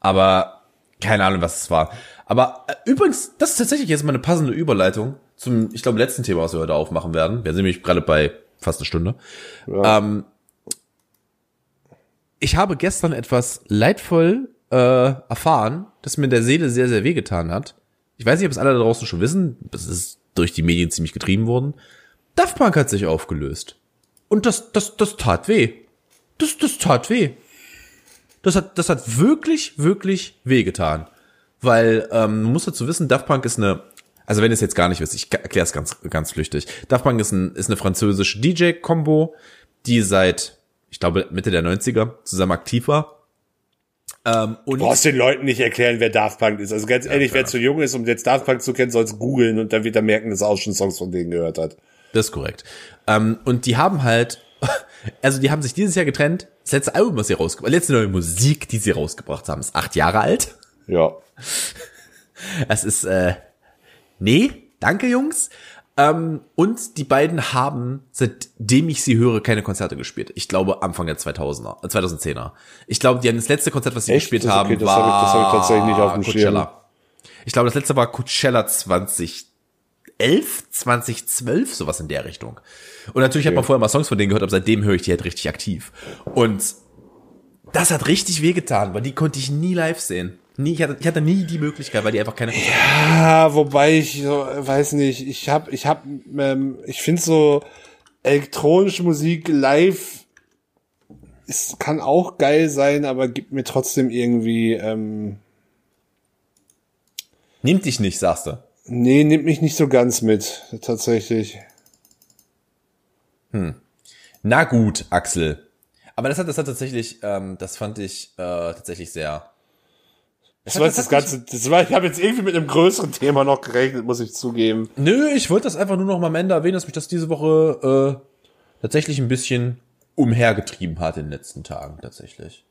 [SPEAKER 1] Aber keine Ahnung, was es war. Aber äh, übrigens, das ist tatsächlich jetzt mal eine passende Überleitung zum, ich glaube, letzten Thema, was wir heute aufmachen werden. Wir sind nämlich gerade bei fast eine Stunde. Ja. Ähm, ich habe gestern etwas leidvoll äh, erfahren, das mir in der Seele sehr, sehr wehgetan hat. Ich weiß nicht, ob es alle da draußen schon wissen. Das ist durch die Medien ziemlich getrieben worden Daft Punk hat sich aufgelöst. Und das, das, das tat weh. Das, das tat weh. Das hat, das hat wirklich, wirklich wehgetan. Weil, ähm, man muss dazu wissen, Daft Punk ist eine, also wenn ihr es jetzt gar nicht wisst, ich erkläre es ganz, ganz flüchtig. Daft Punk ist, ein, ist eine französische DJ-Kombo, die seit, ich glaube, Mitte der 90er zusammen aktiv war.
[SPEAKER 3] Ähm, und du brauchst den Leuten nicht erklären, wer Daft Punk ist. Also ganz ja, ehrlich, klar. wer zu jung ist, um jetzt Daft Punk zu kennen, soll es googeln und dann wird er merken, dass er auch schon Songs von denen gehört hat.
[SPEAKER 1] Das ist korrekt. Ähm, und die haben halt, also die haben sich dieses Jahr getrennt. Das letzte Album, was sie rausgebracht, letzte neue Musik, die sie rausgebracht haben, ist acht Jahre alt.
[SPEAKER 3] Ja.
[SPEAKER 1] Es ist, äh, nee, danke Jungs. Ähm, und die beiden haben, seitdem ich sie höre, keine Konzerte gespielt. Ich glaube Anfang der 2000er, äh, 2010er. Ich glaube, die haben das letzte Konzert, was sie Echt? gespielt das haben, okay, war hab ich, das hab ich tatsächlich nicht auf dem Coachella. Schirm. Ich glaube, das letzte war Coachella 2011, 2012, sowas in der Richtung. Und natürlich okay. hat man vorher mal Songs von denen gehört, aber seitdem höre ich die halt richtig aktiv. Und das hat richtig wehgetan, weil die konnte ich nie live sehen. Nie, ich, hatte, ich hatte nie die Möglichkeit, weil die einfach keine.
[SPEAKER 3] Ja, wobei ich so, weiß nicht, ich hab, ich hab, ähm, ich finde so elektronische Musik live, es kann auch geil sein, aber gibt mir trotzdem irgendwie. Ähm,
[SPEAKER 1] Nimmt dich nicht, sagst du?
[SPEAKER 3] Nee, nimmt mich nicht so ganz mit, tatsächlich.
[SPEAKER 1] Hm. Na gut, Axel. Aber das hat, das hat tatsächlich, ähm, das fand ich äh, tatsächlich sehr
[SPEAKER 3] das war jetzt das Ganze, das war, ich habe jetzt irgendwie mit einem größeren Thema noch gerechnet, muss ich zugeben.
[SPEAKER 1] Nö, ich wollte das einfach nur noch mal am Ende erwähnen, dass mich das diese Woche äh, tatsächlich ein bisschen umhergetrieben hat in den letzten Tagen tatsächlich.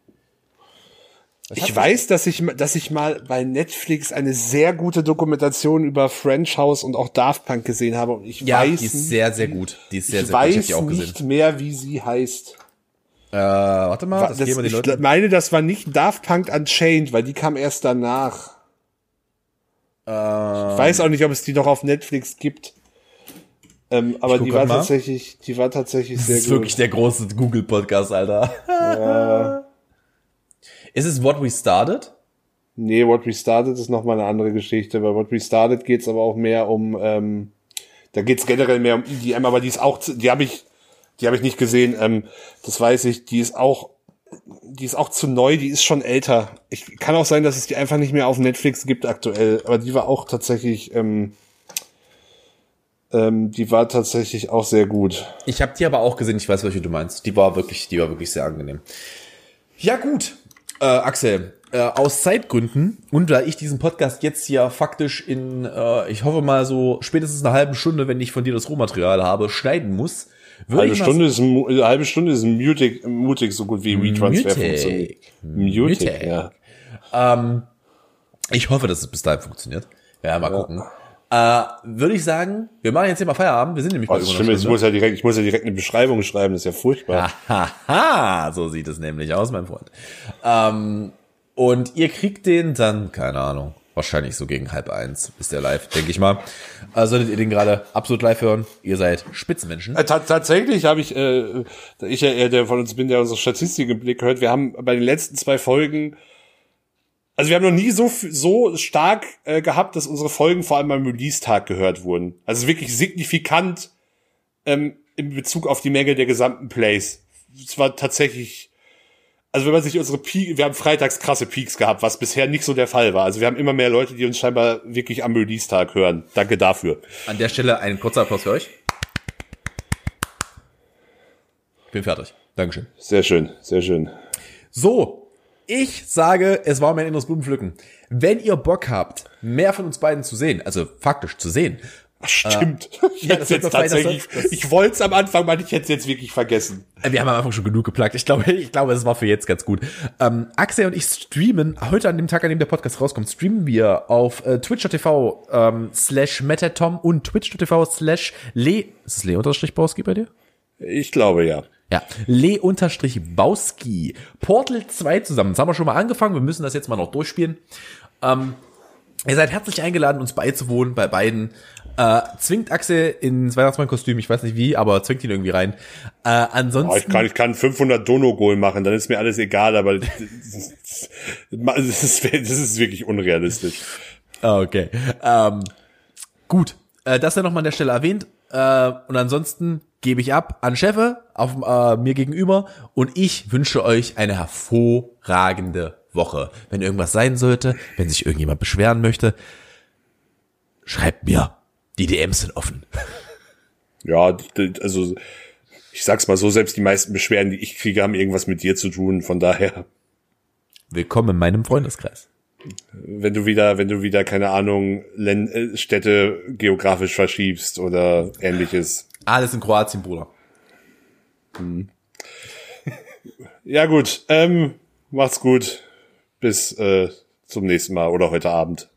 [SPEAKER 3] Was ich weiß, dass ich, dass ich mal bei Netflix eine sehr gute Dokumentation über French House und auch Daft Punk gesehen habe. Und ich
[SPEAKER 1] ja,
[SPEAKER 3] weiß,
[SPEAKER 1] die ist sehr, sehr gut. Die ist sehr,
[SPEAKER 3] ich
[SPEAKER 1] sehr
[SPEAKER 3] weiß gut. Ich auch nicht mehr, wie sie heißt.
[SPEAKER 1] Äh, warte mal, das, das
[SPEAKER 3] geben wir den Ich meine, das war nicht Daft Punk Unchained, weil die kam erst danach. Ähm, ich weiß auch nicht, ob es die noch auf Netflix gibt. Ähm, aber die war mal. tatsächlich, die war tatsächlich
[SPEAKER 1] das
[SPEAKER 3] sehr
[SPEAKER 1] gut. Das ist wirklich der große Google Podcast, Alter. Ja. Ist es What We Started?
[SPEAKER 3] Nee, What We Started ist nochmal eine andere Geschichte. Bei What We Started geht's aber auch mehr um, ähm, da geht's generell mehr um EDM, aber die ist auch, die habe ich, die habe ich nicht gesehen. Ähm, das weiß ich. Die ist auch, die ist auch zu neu. Die ist schon älter. Ich kann auch sein, dass es die einfach nicht mehr auf Netflix gibt aktuell. Aber die war auch tatsächlich. Ähm, ähm, die war tatsächlich auch sehr gut.
[SPEAKER 1] Ich habe die aber auch gesehen. Ich weiß, welche du meinst. Die war wirklich, die war wirklich sehr angenehm. Ja gut, äh, Axel. Äh, aus Zeitgründen und da ich diesen Podcast jetzt hier faktisch in, äh, ich hoffe mal so spätestens eine halbe Stunde, wenn ich von dir das Rohmaterial habe, schneiden muss,
[SPEAKER 3] halbe Stunde, ist, eine halbe Stunde ist mutig, mutig so gut wie WeTransfer funktioniert.
[SPEAKER 1] Mutig, mutig. ja. Ähm, ich hoffe, dass es bis dahin funktioniert. Ja, mal ja. gucken. Äh, würde ich sagen, wir machen jetzt hier mal Feierabend. Wir sind nämlich
[SPEAKER 3] oh, bei stimmt, ich muss ja direkt, ich muss ja direkt eine Beschreibung schreiben. Das ist ja furchtbar.
[SPEAKER 1] Haha, so sieht es nämlich aus, mein Freund. Ähm, und ihr kriegt den dann, keine Ahnung, Wahrscheinlich so gegen halb eins ist der live, denke ich mal. Also solltet ihr den gerade absolut live hören. Ihr seid Spitzenmenschen.
[SPEAKER 3] Äh, tatsächlich habe ich, äh, ich ja der von uns bin, der unsere Statistik im Blick hört. Wir haben bei den letzten zwei Folgen, also wir haben noch nie so so stark äh, gehabt, dass unsere Folgen vor allem am Release-Tag gehört wurden. Also wirklich signifikant ähm, in Bezug auf die Menge der gesamten Plays. Es war tatsächlich also wenn man sich unsere Peak, wir haben freitags krasse Peaks gehabt, was bisher nicht so der Fall war. Also wir haben immer mehr Leute, die uns scheinbar wirklich am Release-Tag hören. Danke dafür.
[SPEAKER 1] An der Stelle ein kurzer Applaus für euch. Bin fertig. Dankeschön.
[SPEAKER 3] Sehr schön, sehr schön.
[SPEAKER 1] So, ich sage, es war mein inneres Blumenpflücken. Wenn ihr Bock habt, mehr von uns beiden zu sehen, also faktisch zu sehen,
[SPEAKER 3] stimmt. Äh, ich ja, das jetzt tatsächlich, das, ich wollte es am Anfang mal, ich hätte es jetzt wirklich vergessen.
[SPEAKER 1] Äh, wir haben am Anfang schon genug geplagt. Ich glaube, ich glaube, es war für jetzt ganz gut. Ähm, Axel und ich streamen, heute an dem Tag, an dem der Podcast rauskommt, streamen wir auf äh, twitch.tv ähm, slash metatom und twitch.tv slash le, ist es le-bauski bei dir?
[SPEAKER 3] Ich glaube, ja.
[SPEAKER 1] Ja, le-bauski. Portal 2 zusammen. Das haben wir schon mal angefangen. Wir müssen das jetzt mal noch durchspielen. Ähm, Ihr seid herzlich eingeladen, uns beizuwohnen bei beiden. Äh, zwingt Axel ins Weihnachtsmann-Kostüm, ich weiß nicht wie, aber zwingt ihn irgendwie rein. Äh, ansonsten. Oh,
[SPEAKER 3] ich, kann, ich kann 500 Dono-Goal machen, dann ist mir alles egal, aber das, ist, das ist wirklich unrealistisch.
[SPEAKER 1] Okay. Ähm, gut. Äh, das dann nochmal an der Stelle erwähnt. Äh, und ansonsten gebe ich ab an Chefe auf äh, mir gegenüber und ich wünsche euch eine hervorragende Woche. Wenn irgendwas sein sollte, wenn sich irgendjemand beschweren möchte, schreibt mir. Die DMs sind offen.
[SPEAKER 3] Ja, also ich sag's mal so, selbst die meisten Beschwerden, die ich kriege, haben irgendwas mit dir zu tun, von daher.
[SPEAKER 1] Willkommen in meinem Freundeskreis.
[SPEAKER 3] Wenn du wieder, wenn du wieder, keine Ahnung, Len äh, Städte geografisch verschiebst oder ähnliches.
[SPEAKER 1] Alles in Kroatien, Bruder.
[SPEAKER 3] Hm. Ja gut, ähm, macht's gut. Bis äh, zum nächsten Mal oder heute Abend.